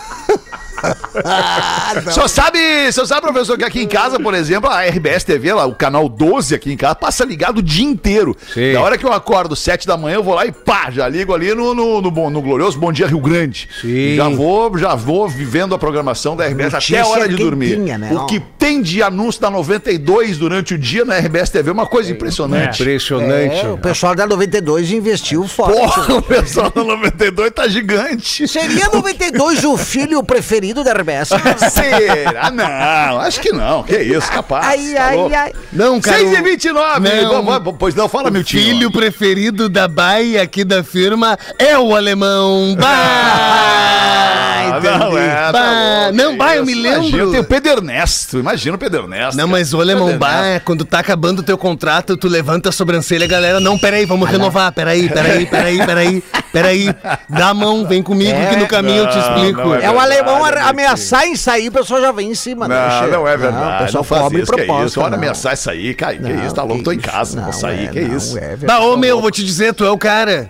[SPEAKER 3] Só sabe, só sabe, professor, que aqui em casa, por exemplo, a RBS TV, lá, o canal 12 aqui em casa, passa ligado o dia inteiro.
[SPEAKER 4] Sim.
[SPEAKER 3] Da hora que eu acordo, 7 da manhã, eu vou lá e pá, já ligo ali no, no, no, no glorioso Bom Dia Rio Grande.
[SPEAKER 4] Sim.
[SPEAKER 3] Já vou, já vou vivendo a programação da RBS até
[SPEAKER 5] Notícia
[SPEAKER 3] a hora de dormir.
[SPEAKER 5] né?
[SPEAKER 3] O que tem de anúncio da 92 durante o dia na RBS TV é uma coisa impressionante.
[SPEAKER 4] Impressionante.
[SPEAKER 5] É, o pessoal da 92 investiu forte.
[SPEAKER 3] Porra, o pessoal da 92 tá gigante.
[SPEAKER 5] Seria 92 o filho preferido da RBS?
[SPEAKER 3] Será? Não, acho que não. Que isso, capaz.
[SPEAKER 5] Ai,
[SPEAKER 3] tá
[SPEAKER 5] ai,
[SPEAKER 3] louco.
[SPEAKER 5] ai.
[SPEAKER 4] Não, cara.
[SPEAKER 3] 6 e
[SPEAKER 4] o-
[SPEAKER 3] 29
[SPEAKER 4] Não.
[SPEAKER 3] Pois não, fala, meu tio.
[SPEAKER 4] filho preferido da Bahia aqui da firma é o alemão. Bah!
[SPEAKER 3] Ah, não é. tá
[SPEAKER 4] Bah,
[SPEAKER 3] louco,
[SPEAKER 4] não,
[SPEAKER 3] que
[SPEAKER 4] bah, eu me lembro.
[SPEAKER 3] Imagina, tem o Pedro Ernesto. Imagina o Pedro Ernesto.
[SPEAKER 4] Não, mas o alemão, bah, quando tá acabando o teu contrato, tu levanta a sobrancelha, galera, não, peraí, vamos renovar, peraí, peraí, peraí, peraí, peraí, dá a mão, vem comigo que no caminho eu te
[SPEAKER 3] Não,
[SPEAKER 4] explico.
[SPEAKER 3] não
[SPEAKER 5] É o alemão
[SPEAKER 3] é
[SPEAKER 5] ameaçar em sair, o pessoal já vem em cima, né?
[SPEAKER 3] Não, não é
[SPEAKER 5] Não,
[SPEAKER 3] verdade.
[SPEAKER 5] o pessoal
[SPEAKER 3] Não, faz isso, que
[SPEAKER 5] proposta.
[SPEAKER 3] isso. Olha
[SPEAKER 5] não.
[SPEAKER 3] ameaçar isso aí, cara. Que
[SPEAKER 5] Não,
[SPEAKER 3] isso, tá louco? Tô em casa, não vou
[SPEAKER 5] Não,
[SPEAKER 3] sair.
[SPEAKER 5] é,
[SPEAKER 3] Que
[SPEAKER 5] não,
[SPEAKER 3] isso?
[SPEAKER 5] é verdade.
[SPEAKER 4] Bah, ô meu, vou te dizer, tu é o cara.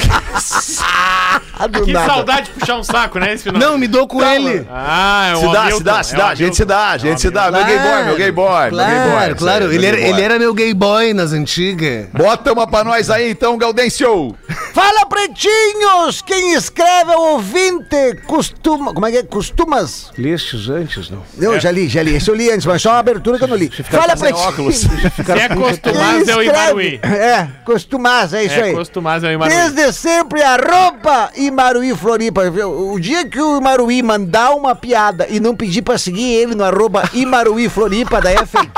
[SPEAKER 4] [LAUGHS]
[SPEAKER 5] Do
[SPEAKER 6] Que
[SPEAKER 5] nada.
[SPEAKER 6] saudade de puxar um saco, né? Esse final.
[SPEAKER 4] Não, me dou com ele.
[SPEAKER 6] Ah, é o
[SPEAKER 3] Se dá, se dá, se
[SPEAKER 6] é
[SPEAKER 3] dá,
[SPEAKER 6] o
[SPEAKER 3] a gente se dá, a gente se dá. Meu gay boy, meu gay boy, meu gay boy.
[SPEAKER 4] Claro, claro. Ele
[SPEAKER 3] meu
[SPEAKER 4] era,
[SPEAKER 3] gay boy.
[SPEAKER 4] ele era meu gay boy nas antigas.
[SPEAKER 3] Bota uma pra nós aí então, Gaudêncio.
[SPEAKER 5] Fala, pretinhos! Quem escreve é o ouvinte. Costuma. Como é que é? Costumas.
[SPEAKER 4] Lestes antes, não?
[SPEAKER 5] Eu já li, já li. Esse eu li antes, mas só uma abertura que eu não li. Fala, pretinhos. [LAUGHS]
[SPEAKER 6] Se é acostumado, é o Imaruí.
[SPEAKER 5] É, costumaz, é isso
[SPEAKER 6] É
[SPEAKER 5] aí.
[SPEAKER 6] é o Imaruí.
[SPEAKER 5] Desde sempre, arroba Imaruí Floripa. O dia que o Imaruí mandar uma piada e não pedir pra seguir ele no arroba Imaruí Floripa, daí é fake.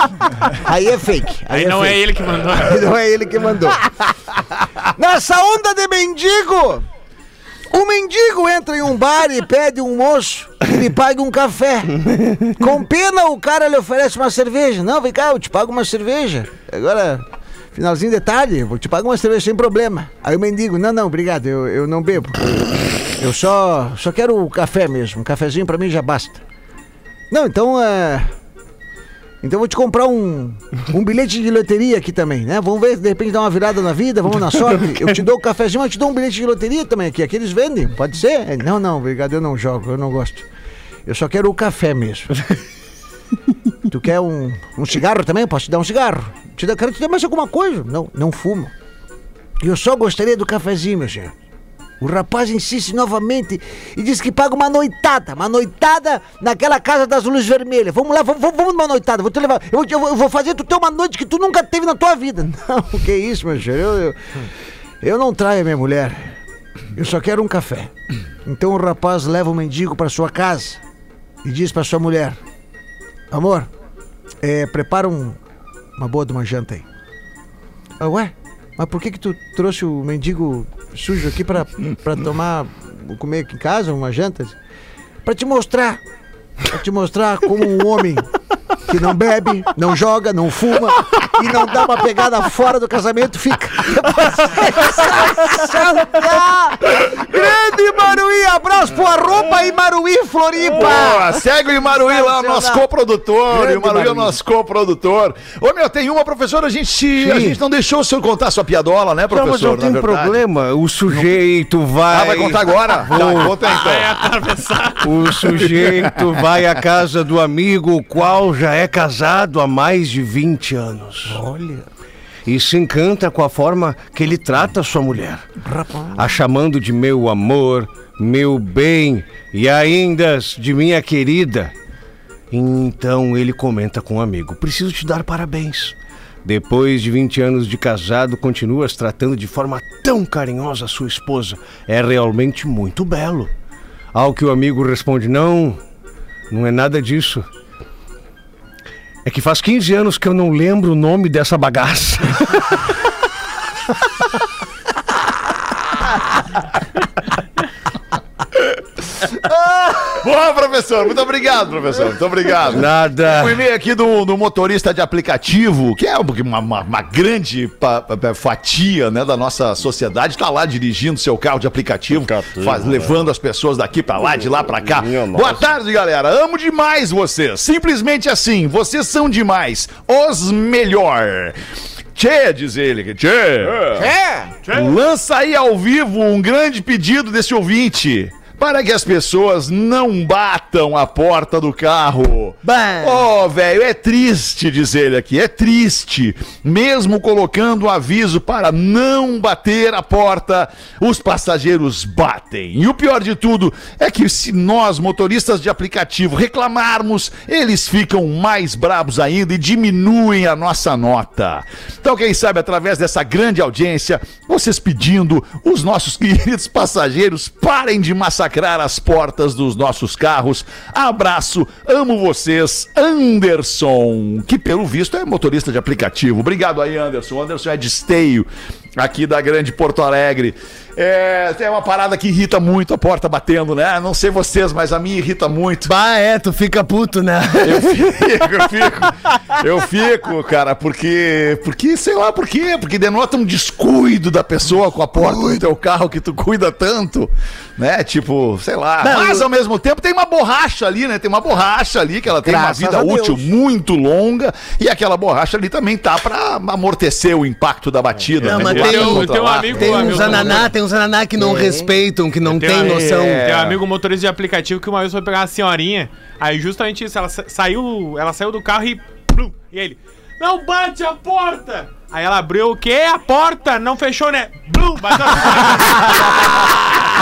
[SPEAKER 5] Aí é fake.
[SPEAKER 6] Aí não é
[SPEAKER 5] fake.
[SPEAKER 6] ele que mandou.
[SPEAKER 5] Não é ele que mandou. [LAUGHS] Nessa onda de mendigo, o mendigo entra em um bar e pede um moço que lhe pague um café. Com pena, o cara lhe oferece uma cerveja. Não, vem cá, eu te pago uma cerveja. Agora, finalzinho de tarde, eu te pago uma cerveja sem problema. Aí o mendigo, não, não, obrigado, eu, eu não bebo. Eu só, só quero o café mesmo. Um cafezinho pra mim já basta. Não, então é. Então eu vou te comprar um, um bilhete de loteria aqui também, né? Vamos ver, de repente dá uma virada na vida, vamos na [LAUGHS] sorte. Eu te dou o cafezinho, eu te dou um bilhete de loteria também aqui. Aqui eles vendem, pode ser? Não, não, obrigado, eu não jogo, eu não gosto. Eu só quero o café mesmo. [LAUGHS] Tu quer um, um cigarro também? Posso te dar um cigarro? Te dá, quero te dar mais alguma coisa? Não, não fumo. Eu só gostaria do cafezinho, meu senhor. O rapaz insiste novamente e diz que paga uma noitada, uma noitada naquela casa das luzes vermelhas. Vamos lá, vamos, vamos numa noitada, vou te levar. Eu, eu- eu vou fazer tu ter uma noite que tu nunca teve na tua vida. [LAUGHS] Não, que isso, meu senhor. Eu, eu, eu não traio a minha mulher. Eu só quero um café. Então o rapaz leva o mendigo para sua casa e diz para sua mulher: Amor, é, prepara um, uma boa de uma janta aí. Ah, ué? Mas por que que tu trouxe o mendigo sujo aqui pra tomar, comer aqui em casa, uma janta? Pra te mostrar, pra te mostrar como um homem que não bebe, não joga, não fuma e não dá uma pegada fora do casamento fica. Sensacional! [LAUGHS] Grande Maruí, abraço pro arroba e Maruí Floripa!
[SPEAKER 3] Boa, segue o Imaruí lá, o nosso coprodutor. O Imaruí é o
[SPEAKER 5] Imaruí.
[SPEAKER 3] nosso coprodutor. Ô, meu, tem uma, professora, a gente, a gente não deixou o senhor contar sua piadola, né,
[SPEAKER 4] Não, mas
[SPEAKER 3] professor?
[SPEAKER 4] não tem problema. O sujeito vai.
[SPEAKER 3] Ah, vai contar agora? [LAUGHS] Tá, conta então.
[SPEAKER 6] Vai atravessar.
[SPEAKER 4] O sujeito vai à casa do amigo, o qual já é casado há mais de 20 anos.
[SPEAKER 5] Olha,
[SPEAKER 4] E se encanta com a forma que ele trata sua mulher.
[SPEAKER 5] rapaz.
[SPEAKER 4] A chamando de meu amor, meu bem e ainda de minha querida. Então ele comenta com um amigo: Preciso te dar parabéns. Depois de 20 anos de casado, continuas tratando de forma tão carinhosa a sua esposa. É realmente muito belo. Ao que o amigo responde: Não, não é nada disso. É que faz 15 anos que eu não lembro o nome dessa bagaça. [LAUGHS] [LAUGHS]
[SPEAKER 3] Boa, professor. Muito obrigado, professor. Muito obrigado.
[SPEAKER 4] Nada.
[SPEAKER 3] Um e-mail aqui do, do motorista de aplicativo, que é uma, uma- uma grande pa- pa- fatia né, da nossa sociedade, está lá dirigindo seu carro de aplicativo, faz- levando as pessoas daqui para lá, de lá para cá. Boa tarde, galera. Amo demais vocês. Simplesmente assim, vocês são demais. Os melhor. Tchê, diz ele. Tchê.
[SPEAKER 5] É!
[SPEAKER 3] Lança aí ao vivo um grande pedido desse ouvinte. Para que as pessoas não batam a porta do carro.
[SPEAKER 5] Bah.
[SPEAKER 3] Ó, velho, é triste, diz ele aqui, é triste. Mesmo colocando um aviso para não bater a porta, os passageiros batem. E o pior de tudo é que se nós, motoristas de aplicativo, reclamarmos, eles ficam mais bravos ainda e diminuem a nossa nota. Então, quem sabe, através dessa grande audiência, vocês pedindo, os nossos [LAUGHS] queridos passageiros parem de massacrar as portas dos nossos carros. Abraço, amo vocês, Anderson, que pelo visto é motorista de aplicativo. Obrigado aí, Anderson. Anderson é de esteio aqui da grande Porto Alegre. É, tem uma parada que irrita muito a porta batendo, né? Não sei vocês, mas a minha irrita muito.
[SPEAKER 4] Bah, é, tu fica puto, né?
[SPEAKER 3] Eu fico, eu fico, eu fico, cara, porque, porque, sei lá por quê, porque denota um descuido da pessoa com a porta do teu carro que tu cuida tanto, né? Tipo, sei lá.
[SPEAKER 4] Não,
[SPEAKER 3] Mas
[SPEAKER 4] eu-
[SPEAKER 3] ao mesmo tempo tem uma borracha ali, né? Tem uma borracha ali que ela tem
[SPEAKER 5] Graças
[SPEAKER 3] uma vida útil muito longa e aquela borracha ali também tá pra amortecer o impacto da batida.
[SPEAKER 4] Não,
[SPEAKER 3] né?
[SPEAKER 4] mas tem-
[SPEAKER 3] contra
[SPEAKER 6] tenho um amigo-
[SPEAKER 4] Tem uns ananá, tem uns ananá que não respeitam, que não
[SPEAKER 6] Tem
[SPEAKER 4] tem noção.
[SPEAKER 3] É.
[SPEAKER 6] Tem um amigo motorista de aplicativo que uma vez foi pegar uma senhorinha. Aí justamente isso, ela sa- saiu, ela saiu do carro e. plum, e ele. Não bate a porta! Aí ela abriu o quê? A porta! Não fechou, né? Blum, bateu a [LAUGHS]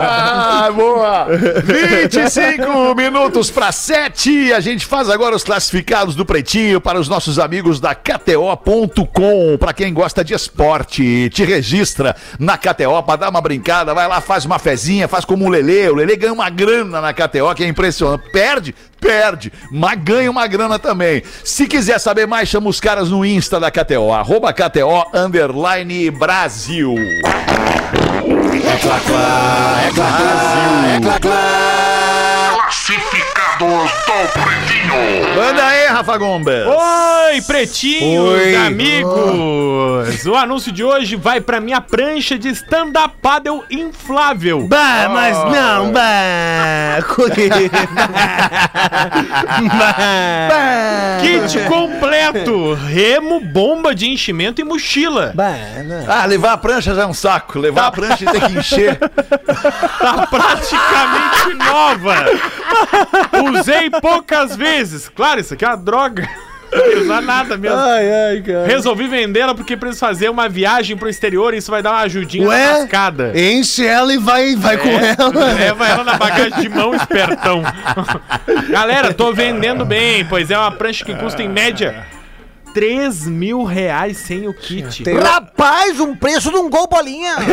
[SPEAKER 3] Ah, boa! 25 minutos para 7. A gente faz agora os classificados do Pretinho para os nossos amigos da KTO.com. Para quem gosta de esporte, te registra na KTO para dar uma brincada. Vai lá, faz uma fezinha, faz como o Lelê. O Lelê ganha uma grana na KTO, que é impressionante. Perde? Perde, mas ganha uma grana também. Se quiser saber mais, chama os caras no Insta da KTO, KTO underline Brasil. Brasil. É clá, clá, é clá, Brasil. É clá, clá. Classifica.
[SPEAKER 1] Classificados do Pretinho.
[SPEAKER 3] Manda aí, Rafa Gombas.
[SPEAKER 6] Oi, pretinhos,
[SPEAKER 4] Oi.
[SPEAKER 6] amigos! O anúncio de hoje vai pra minha prancha de stand-up paddle inflável.
[SPEAKER 4] Bah, mas não, [LAUGHS] bah. bah.
[SPEAKER 6] Kit completo, remo, bomba de enchimento e mochila.
[SPEAKER 4] Bah, não.
[SPEAKER 3] Ah, levar a prancha já é um saco. Levar a prancha e ter que encher.
[SPEAKER 6] Tá praticamente nova. [LAUGHS] Usei poucas vezes. Claro, isso aqui é uma droga. [LAUGHS] Não ia usar nada mesmo.
[SPEAKER 4] Ai, ai, cara.
[SPEAKER 6] Resolvi vendê-la porque preciso fazer uma viagem pro exterior e isso vai dar uma ajudinha na
[SPEAKER 4] Ué,
[SPEAKER 6] mascada.
[SPEAKER 4] enche ela e vai, vai com ela. [LAUGHS]
[SPEAKER 6] Leva ela na bagagem de mão, espertão. [LAUGHS] Galera, tô vendendo bem, pois é uma prancha que custa em média 3 mil reais sem o kit.
[SPEAKER 5] Rapaz, um preço de um gol bolinha. [LAUGHS]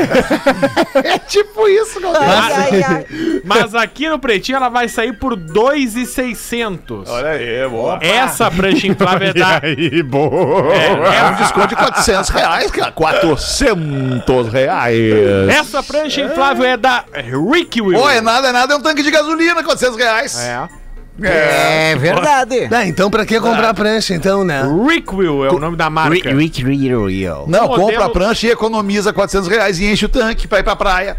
[SPEAKER 3] É tipo isso, galera.
[SPEAKER 5] Ai, ai, ai.
[SPEAKER 6] Mas aqui no Pretinho ela vai sair por 2,600.
[SPEAKER 3] Olha aí, boa.
[SPEAKER 6] Essa prancha inflável é da... [LAUGHS]
[SPEAKER 3] aí, boa. É, um desconto de 400 reais, cara. 400 reais.
[SPEAKER 6] Essa prancha inflável é da Rick Will.
[SPEAKER 3] Pô, é nada, é nada, é um tanque de gasolina, 400 reais.
[SPEAKER 6] É.
[SPEAKER 5] É verdade.
[SPEAKER 4] Ah, então pra que comprar prancha, então, né?
[SPEAKER 6] Rick Will é o nome da marca.
[SPEAKER 3] Não,
[SPEAKER 6] Modelo-
[SPEAKER 3] compra a prancha e economiza 400 reais e enche o tanque pra ir pra praia.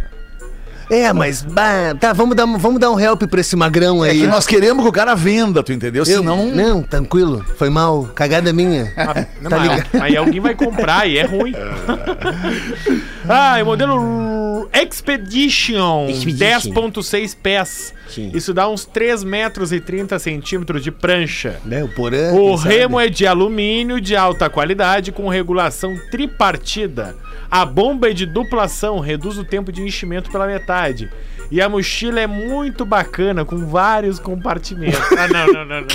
[SPEAKER 4] É, mas, bah, tá, vamos dar, vamos dar um help pra esse magrão
[SPEAKER 3] É
[SPEAKER 4] aí.
[SPEAKER 3] que nós queremos que o cara venda, tu entendeu?
[SPEAKER 4] Eu-
[SPEAKER 3] Senão...
[SPEAKER 4] Não, tranquilo, foi mal, cagada minha.
[SPEAKER 6] Não,
[SPEAKER 4] Tá
[SPEAKER 6] mas-
[SPEAKER 4] ligado?
[SPEAKER 6] Aí alguém vai comprar e é ruim. [LAUGHS] ah, e o modelo Expedition, 10.6 pés. Isso dá uns 3 metros e 30 centímetros de prancha.
[SPEAKER 4] Né, o Porã,
[SPEAKER 6] O
[SPEAKER 4] quem sabe?
[SPEAKER 6] remo é de alumínio de alta qualidade com regulação tripartida. A bomba é de duplação, reduz o tempo de enchimento pela metade. E a mochila é muito bacana, com vários compartimentos. [LAUGHS] Ah, não, não, não. não.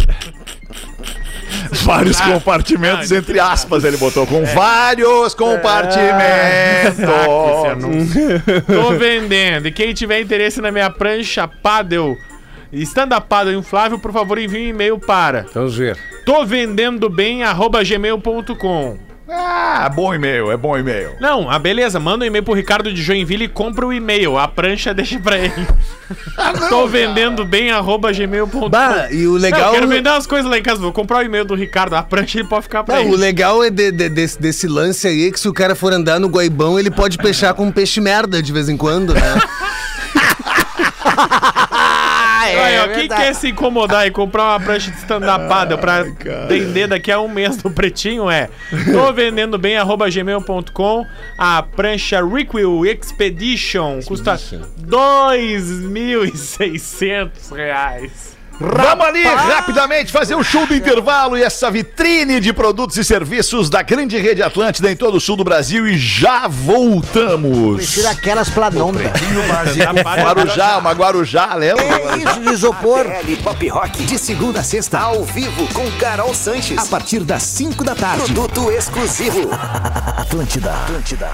[SPEAKER 6] [LAUGHS]
[SPEAKER 3] Vários compartimentos,
[SPEAKER 6] ah,
[SPEAKER 3] entre aspas, ele botou. Com vários compartimentos.
[SPEAKER 6] Esse anúncio. [LAUGHS] Tô vendendo. E quem tiver interesse na minha prancha paddle, stand-up paddle inflável, por favor, envie um e-mail para
[SPEAKER 4] Vamos ver.
[SPEAKER 6] tô vendendo bem, arroba gmail.com.
[SPEAKER 3] Ah, bom e-mail, é bom e-mail.
[SPEAKER 6] Não, ah, beleza, manda um e-mail pro Ricardo de Joinville e compra o e-mail. A prancha deixa pra ele. Tô vendendo bem, arroba gmail.com.
[SPEAKER 4] Bah, e o
[SPEAKER 6] Não,
[SPEAKER 4] legal.
[SPEAKER 6] eu quero vender umas coisas lá em casa. Vou comprar o e-mail do Ricardo. A prancha ele pode ficar pra
[SPEAKER 4] Não,
[SPEAKER 6] ele.
[SPEAKER 4] o legal é de- de- desse, desse lance aí é que se o cara for andar no guaibão, ele pode peixar com um peixe merda de vez em quando, né? [LAUGHS]
[SPEAKER 6] Aí, ó,
[SPEAKER 5] é
[SPEAKER 6] quem
[SPEAKER 5] verdade.
[SPEAKER 6] quer se incomodar e comprar uma prancha de stand-up paddle pra vender daqui a um mês no pretinho? É. Tô vendendo bem, arroba gmail.com a prancha Requil Expedition custa 2.600 reais.
[SPEAKER 3] Vamos ali rapidamente fazer o show do intervalo e essa vitrine de produtos e serviços da grande rede Atlântida em todo o sul do Brasil e já voltamos.
[SPEAKER 5] Tira aquelas planondas. [LAUGHS]
[SPEAKER 3] Guarujá, uma Guarujá, lembra?
[SPEAKER 5] É isso de isopor.
[SPEAKER 7] Pop Rock de segunda a sexta ao vivo com Carol Sanches a partir das 5 da tarde. Produto exclusivo. [LAUGHS] Atlântida. Atlântida.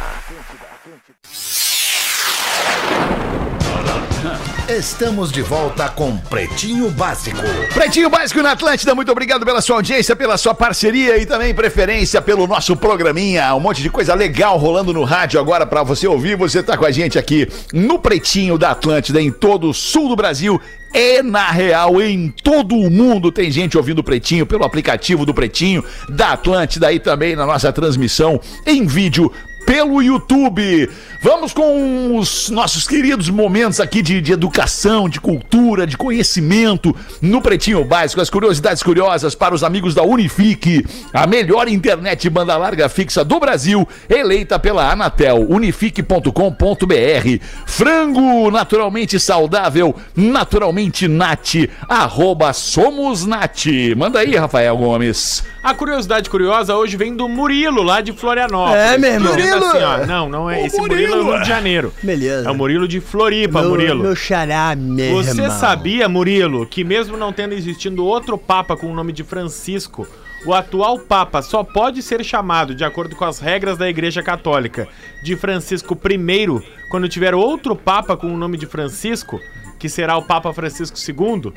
[SPEAKER 1] Estamos de volta com Pretinho Básico.
[SPEAKER 3] Pretinho Básico na Atlântida, muito obrigado pela sua audiência, pela sua parceria e também preferência pelo nosso programinha. Um monte de coisa legal rolando no rádio agora pra você ouvir. Você tá com a gente aqui no Pretinho da Atlântida, em todo o sul do Brasil e na real em todo o mundo tem gente ouvindo o Pretinho pelo aplicativo do Pretinho da Atlântida e também na nossa transmissão em vídeo pelo YouTube. Vamos com os nossos queridos momentos aqui de, de educação, de cultura, de conhecimento no Pretinho Básico, as curiosidades curiosas para os amigos da Unifique, a melhor internet banda larga fixa do Brasil, eleita pela Anatel, unifique.com.br. Frango naturalmente saudável, naturalmente nat, arroba somos nat. Manda aí, Rafael Gomes.
[SPEAKER 6] A curiosidade curiosa hoje vem do Murilo, lá de Florianópolis.
[SPEAKER 4] É, meu irmão.
[SPEAKER 6] Dizendo
[SPEAKER 4] Murilo!
[SPEAKER 6] assim, ó, não, não é. Esse Murilo, é do Rio de Janeiro.
[SPEAKER 4] Beleza.
[SPEAKER 6] É o Murilo de Floripa,
[SPEAKER 4] Meu-
[SPEAKER 6] Murilo.
[SPEAKER 4] Meu xará, meu
[SPEAKER 6] Você
[SPEAKER 4] irmão.
[SPEAKER 6] sabia, Murilo, que mesmo não tendo existindo outro Papa com o nome de Francisco, o atual Papa só pode ser chamado, de acordo com as regras da Igreja Católica, de Francisco I, quando tiver outro Papa com o nome de Francisco, que será o Papa Francisco II?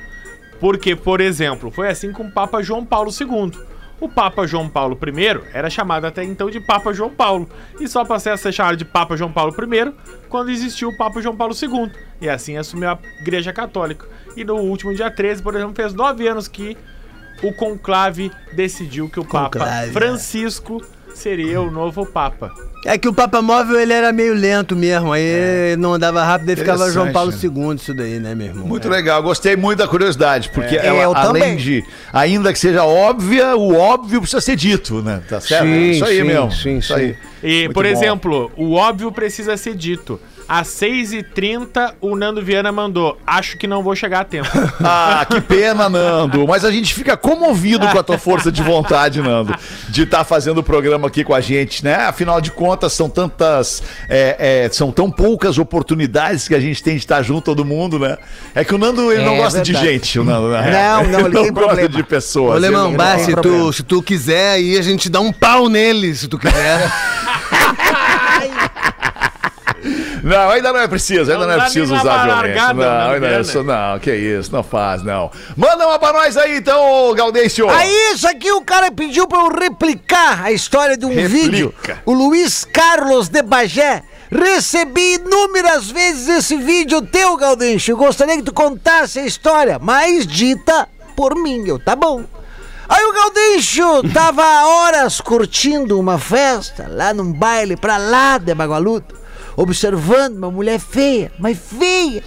[SPEAKER 6] Porque, por exemplo, foi assim com o Papa João Paulo II. O Papa João Paulo I era chamado até então de Papa João Paulo, e só passou a ser chamado de Papa João Paulo I quando existiu o Papa João Paulo II, e assim assumiu a Igreja Católica. E no último dia 13, por exemplo, fez nove anos que o conclave decidiu que o Papa
[SPEAKER 4] Conclave, é.
[SPEAKER 6] Francisco seria o novo Papa.
[SPEAKER 4] É que o Papa Móvel ele era meio lento mesmo, aí não andava rápido, aí ficava João Paulo II isso daí, né, meu irmão?
[SPEAKER 3] Muito legal, gostei muito da curiosidade, porque
[SPEAKER 5] É,
[SPEAKER 3] ela,
[SPEAKER 5] eu
[SPEAKER 3] além
[SPEAKER 5] também.
[SPEAKER 3] de, ainda que seja óbvia, o óbvio precisa ser dito, né? Tá certo?
[SPEAKER 4] Sim,
[SPEAKER 3] É isso aí
[SPEAKER 4] sim,
[SPEAKER 3] mesmo.
[SPEAKER 4] sim,
[SPEAKER 3] isso
[SPEAKER 4] sim.
[SPEAKER 3] aí.
[SPEAKER 6] E,
[SPEAKER 3] Muito
[SPEAKER 6] por
[SPEAKER 3] bom.
[SPEAKER 6] exemplo, o óbvio precisa ser dito. Às 6h30, o Nando Viana mandou. Acho que não vou chegar a tempo. [LAUGHS]
[SPEAKER 3] Ah, que pena, Nando. Mas a gente fica comovido com a tua força de vontade, Nando, de estar fazendo o programa aqui com a gente, né? Afinal de contas, são tantas. é, é, são tão poucas oportunidades que a gente tem de estar junto todo mundo, né? É que o Nando ele não
[SPEAKER 5] É
[SPEAKER 3] gosta de gente, o Nando, na real.
[SPEAKER 5] Não, não, [LAUGHS] ele tem
[SPEAKER 3] gosta
[SPEAKER 5] problema.
[SPEAKER 3] de pessoas.
[SPEAKER 4] Ô,
[SPEAKER 5] tem
[SPEAKER 4] se tu, se tu quiser aí, a gente dá um pau nele, se tu quiser. [LAUGHS]
[SPEAKER 3] Não, ainda não é preciso, ainda
[SPEAKER 6] Não
[SPEAKER 3] não, é preciso usar violência. Não,
[SPEAKER 6] Nando
[SPEAKER 3] ainda é isso, não, que isso, não faz, não. Manda uma pra nós aí, então, Gaudêncio.
[SPEAKER 5] Aí, isso aqui o cara pediu pra eu replicar a história de um
[SPEAKER 3] Replica.
[SPEAKER 5] vídeo. O Luiz Carlos de Bagé. Recebi inúmeras vezes esse vídeo teu, Gaudencho. Eu gostaria que tu contasse a história, mas dita por mim. Eu, tá bom. Aí o Gaudencho tava há horas curtindo uma festa lá num baile pra lá de Bagualuto, observando uma mulher feia, mas feia,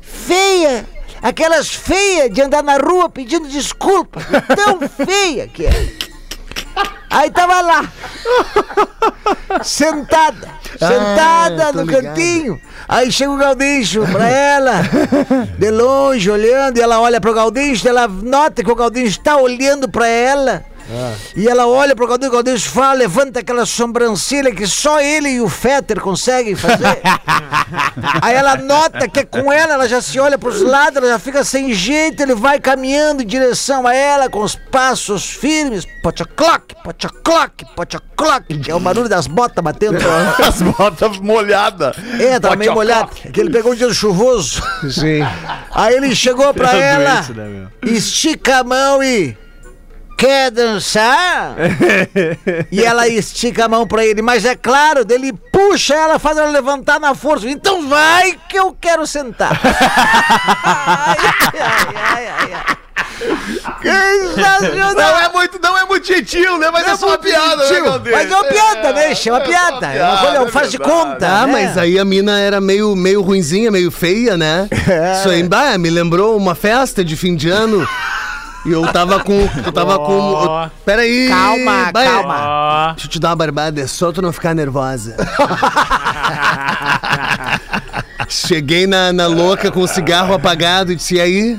[SPEAKER 5] feia, aquelas feias de andar na rua pedindo desculpa, tão [LAUGHS] feia que é. Aí tava lá, sentada, sentada
[SPEAKER 4] Ah,
[SPEAKER 5] no
[SPEAKER 4] ligado.
[SPEAKER 5] cantinho. Aí chega o Galdinho pra ela, de longe, olhando, e ela olha pro Galdinho, ela nota que o Galdinho está olhando pra ela. E ela olha pro Galdinho, o Galdinho fala, levanta aquela sobrancelha que só ele e o Fetter conseguem fazer. [LAUGHS] Aí ela nota que é com ela, ela já se olha pros lados, ela já fica sem jeito, ele vai caminhando em direção a ela com os passos firmes, potacloc, potacloc, potacloc, que é o barulho das botas batendo. [LAUGHS]
[SPEAKER 3] As botas molhadas.
[SPEAKER 5] É, tava meio molhado, que ele pegou um dia chuvoso.
[SPEAKER 4] Sim.
[SPEAKER 5] Aí ele chegou pra ela,
[SPEAKER 4] doente, né,
[SPEAKER 5] estica a mão e. Quer dançar? [LAUGHS] e ela estica a mão pra ele, mas é claro, ele puxa ela, faz ela levantar na força. Então vai que eu quero sentar. ai, ai, ai, ai, ai. Que sensacional!
[SPEAKER 3] Não é muito, não é muito gentil, né? Mas é, só uma piada,
[SPEAKER 5] gentil.
[SPEAKER 3] né?
[SPEAKER 5] Mas é uma piada, deixa, é uma piada. É uma coisa, eu faço de conta.
[SPEAKER 4] Tá,
[SPEAKER 5] né?
[SPEAKER 4] mas aí a mina era meio, meio ruinzinha, meio feia, né? [LAUGHS] Isso aí, bah, me lembrou uma festa de fim de ano. [LAUGHS] E eu tava com. Eu tava com. Eu- Peraí!
[SPEAKER 5] Calma,
[SPEAKER 4] bah,
[SPEAKER 5] calma.
[SPEAKER 4] Deixa eu te dar uma barbada, é só tu não ficar nervosa. [LAUGHS] Cheguei na, na louca com o cigarro apagado e disse: e aí?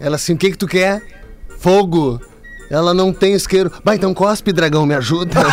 [SPEAKER 4] Ela assim: o que que tu quer? Fogo. Ela não tem isqueiro. Bah, então cospe, dragão, me ajuda. [LAUGHS]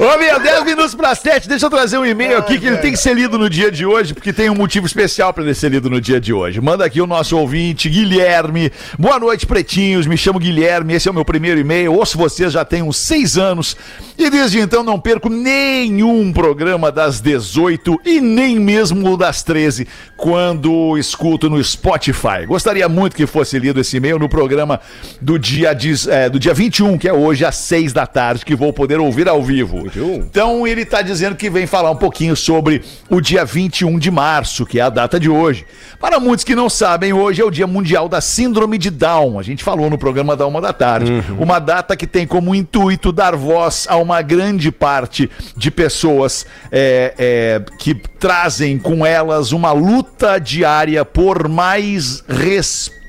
[SPEAKER 3] Ô, meu, 10 minutos para 7. Deixa eu trazer um e-mail aqui que ele tem que ser lido no dia de hoje, porque tem um motivo especial para ele ser lido no dia de hoje. Manda aqui o nosso ouvinte, Guilherme. Boa noite, pretinhos. Me chamo Guilherme. Esse é o meu primeiro e-mail. Ouço vocês já tem uns seis anos. E desde então não perco nenhum programa das 18 e nem mesmo o das 13, quando escuto no Spotify. Gostaria muito que fosse lido esse e-mail no programa do dia, diz- é, do dia 21, que é hoje, às 6 da tarde, que vou poder ouvir ao vivo. Então ele está dizendo que vem falar um pouquinho sobre o dia 21 de março, que é a data de hoje. Para muitos que não sabem, hoje é o Dia Mundial da Síndrome de Down. A gente falou no programa da Uma da Tarde. Uma data que tem como intuito dar voz a uma grande parte de pessoas é, é, que trazem com elas uma luta diária por mais respeito,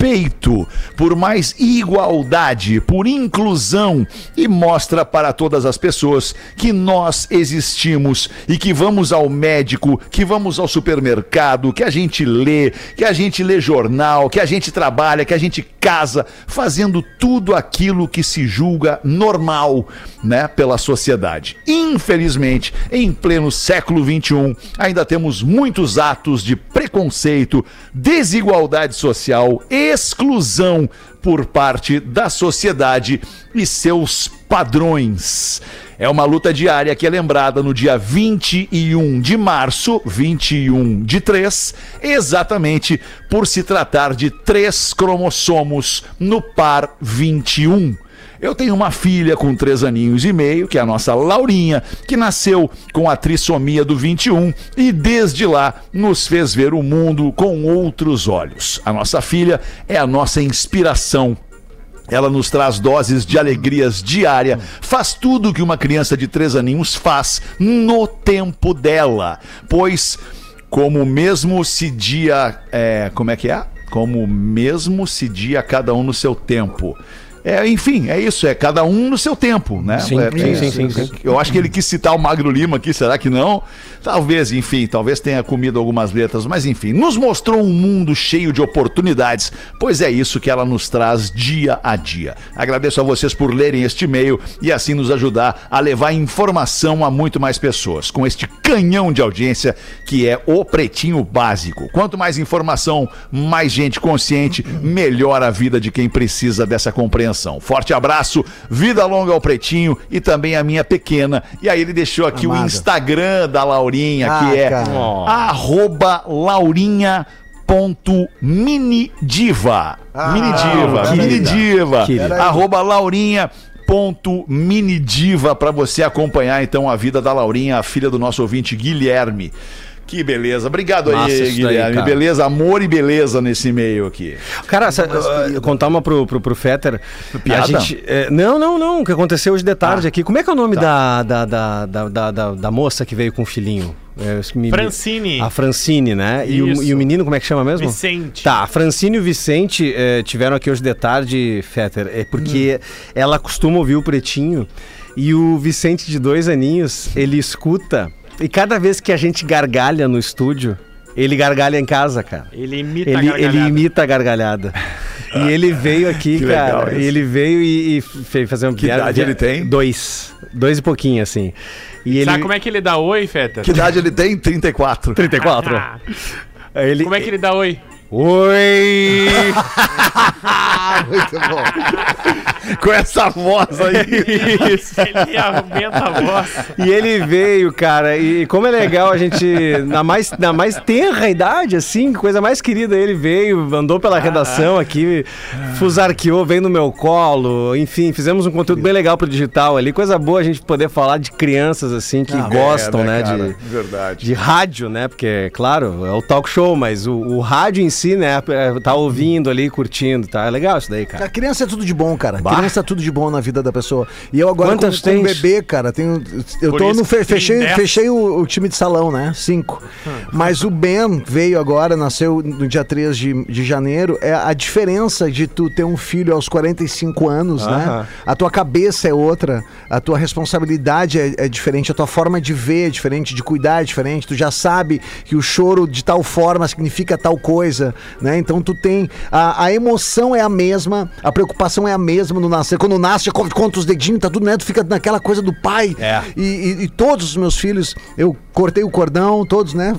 [SPEAKER 3] por mais igualdade, por inclusão e mostra para todas as pessoas que nós existimos e que vamos ao médico, que vamos ao supermercado, que a gente lê, que a gente lê jornal, que a gente trabalha, que a gente casa, fazendo tudo aquilo que se julga normal, né, pela sociedade. Infelizmente, em pleno século XXI, ainda temos muitos atos de preconceito, desigualdade social, exclusão por parte da sociedade e seus padrões. É uma luta diária que é lembrada no dia 21 de março, 21 de 3, exatamente por se tratar de três cromossomos no par 21. Eu tenho uma filha com três aninhos e meio, que é a nossa Laurinha, que nasceu com a trissomia do 21 e desde lá nos fez ver o mundo com outros olhos. A nossa filha é a nossa inspiração. Ela nos traz doses de alegrias diária, faz tudo que uma criança de três aninhos faz no tempo dela. Pois, como mesmo se dia. É, como é que é? Como mesmo se dia cada um no seu tempo. É, enfim, é isso, é cada um no seu tempo, né?
[SPEAKER 4] Sim,
[SPEAKER 3] É,
[SPEAKER 4] sim,
[SPEAKER 3] é,
[SPEAKER 4] sim, sim, sim.
[SPEAKER 3] Eu acho que ele quis citar o Magro Lima aqui, será que não? Talvez, enfim, talvez tenha comido algumas letras, mas enfim, nos mostrou um mundo cheio de oportunidades, pois é isso que ela nos traz dia a dia. Agradeço a vocês por lerem este e-mail e assim nos ajudar a levar informação a muito mais pessoas, com este canhão de audiência que é o Pretinho Básico. Quanto mais informação, mais gente consciente, melhor a vida de quem precisa dessa compreensão. Forte abraço, vida longa ao Pretinho e também a minha pequena. E aí ele deixou aqui o
[SPEAKER 5] Amada.
[SPEAKER 3] Instagram da Laurinha,
[SPEAKER 5] Ah,
[SPEAKER 3] que é arroba laurinha ponto mini diva mini diva
[SPEAKER 5] querida.
[SPEAKER 3] mini diva
[SPEAKER 4] Querida.
[SPEAKER 3] arroba laurinha ponto mini diva para você acompanhar então a vida da Laurinha a filha do nosso ouvinte Guilherme que beleza obrigado
[SPEAKER 4] Massa
[SPEAKER 3] aí
[SPEAKER 4] daí,
[SPEAKER 3] Guilherme
[SPEAKER 4] cara.
[SPEAKER 3] beleza amor e beleza nesse e-mail aqui
[SPEAKER 4] Cara, sa- uh, contar uma pro, pro, pro Fetter.
[SPEAKER 3] Piada?
[SPEAKER 4] A gente, é, não, não, não. O que aconteceu hoje de tarde aqui. Como é que é o nome da, da, da, da, da, da- da moça que veio com o filhinho? É, me-
[SPEAKER 6] Francine.
[SPEAKER 4] A Francine, né? E o, e o menino, como é que chama mesmo?
[SPEAKER 6] Vicente.
[SPEAKER 4] Tá, a Francine e o Vicente eh, tiveram aqui hoje de tarde, Fetter, é porque ela costuma ouvir o Pretinho e o Vicente de dois aninhos, ele escuta e cada vez que a gente gargalha no estúdio, ele gargalha em casa, cara.
[SPEAKER 6] Ele imita a
[SPEAKER 4] Ele,
[SPEAKER 6] gargalhada.
[SPEAKER 4] ele imita a gargalhada. E ele veio aqui, [LAUGHS]
[SPEAKER 3] Que
[SPEAKER 4] cara.
[SPEAKER 3] legal isso.
[SPEAKER 4] ele veio e, e fez fazer uma
[SPEAKER 3] Que idade ele tem?
[SPEAKER 4] Dois. Dois e pouquinho, assim. E ele.
[SPEAKER 6] Sabe como é que ele dá oi, Feta?
[SPEAKER 3] que idade ele tem 34
[SPEAKER 4] 34.
[SPEAKER 6] Ah,
[SPEAKER 4] ele...
[SPEAKER 6] como é que ele dá oi?
[SPEAKER 4] Oi! [LAUGHS]
[SPEAKER 5] Muito bom.
[SPEAKER 3] Com essa voz aí
[SPEAKER 6] Isso, ele aumenta a voz.
[SPEAKER 4] E ele veio, cara, e como é legal a gente, na mais, na mais tenra idade, assim, coisa mais querida, ele veio, andou pela redação aqui, fusarqueou, veio no meu colo, enfim, fizemos um conteúdo bem legal pro digital ali, coisa boa a gente poder falar de crianças, assim, que gostam,
[SPEAKER 3] É,
[SPEAKER 4] né,
[SPEAKER 3] cara?
[SPEAKER 4] de,
[SPEAKER 3] verdade
[SPEAKER 4] de rádio, né? Porque, claro, é o talk show, mas o, o rádio em si, né? é, Tá ouvindo ali, curtindo, tá? É legal isso daí,
[SPEAKER 5] A
[SPEAKER 4] cara.
[SPEAKER 5] criança é tudo de bom, cara.
[SPEAKER 4] Bah.
[SPEAKER 5] Criança é tudo de bom na vida da pessoa. E eu agora
[SPEAKER 4] Quantas
[SPEAKER 5] com, com bebê, cara, tenho, eu
[SPEAKER 6] Por
[SPEAKER 5] tô no fe-
[SPEAKER 6] que
[SPEAKER 5] fechei,
[SPEAKER 6] dez.
[SPEAKER 5] fechei o, o time de salão, né? Cinco. Mas o Ben veio agora, nasceu no dia 3 de, de janeiro. É a diferença de tu ter um filho aos 45 anos, né?
[SPEAKER 4] Aham.
[SPEAKER 5] A tua cabeça é outra, a tua responsabilidade é, é diferente, a tua forma de ver é diferente, de cuidar é diferente. Tu já sabe que o choro de tal forma significa tal coisa, né? Então tu tem a, a emoção é a mesma, a preocupação é a mesma quando nascer. Quando nasce, conta os dedinhos, tá tudo, né? Tu fica naquela coisa do pai.
[SPEAKER 3] É.
[SPEAKER 5] E, e- e todos os meus filhos, eu cortei o cordão, todos, né?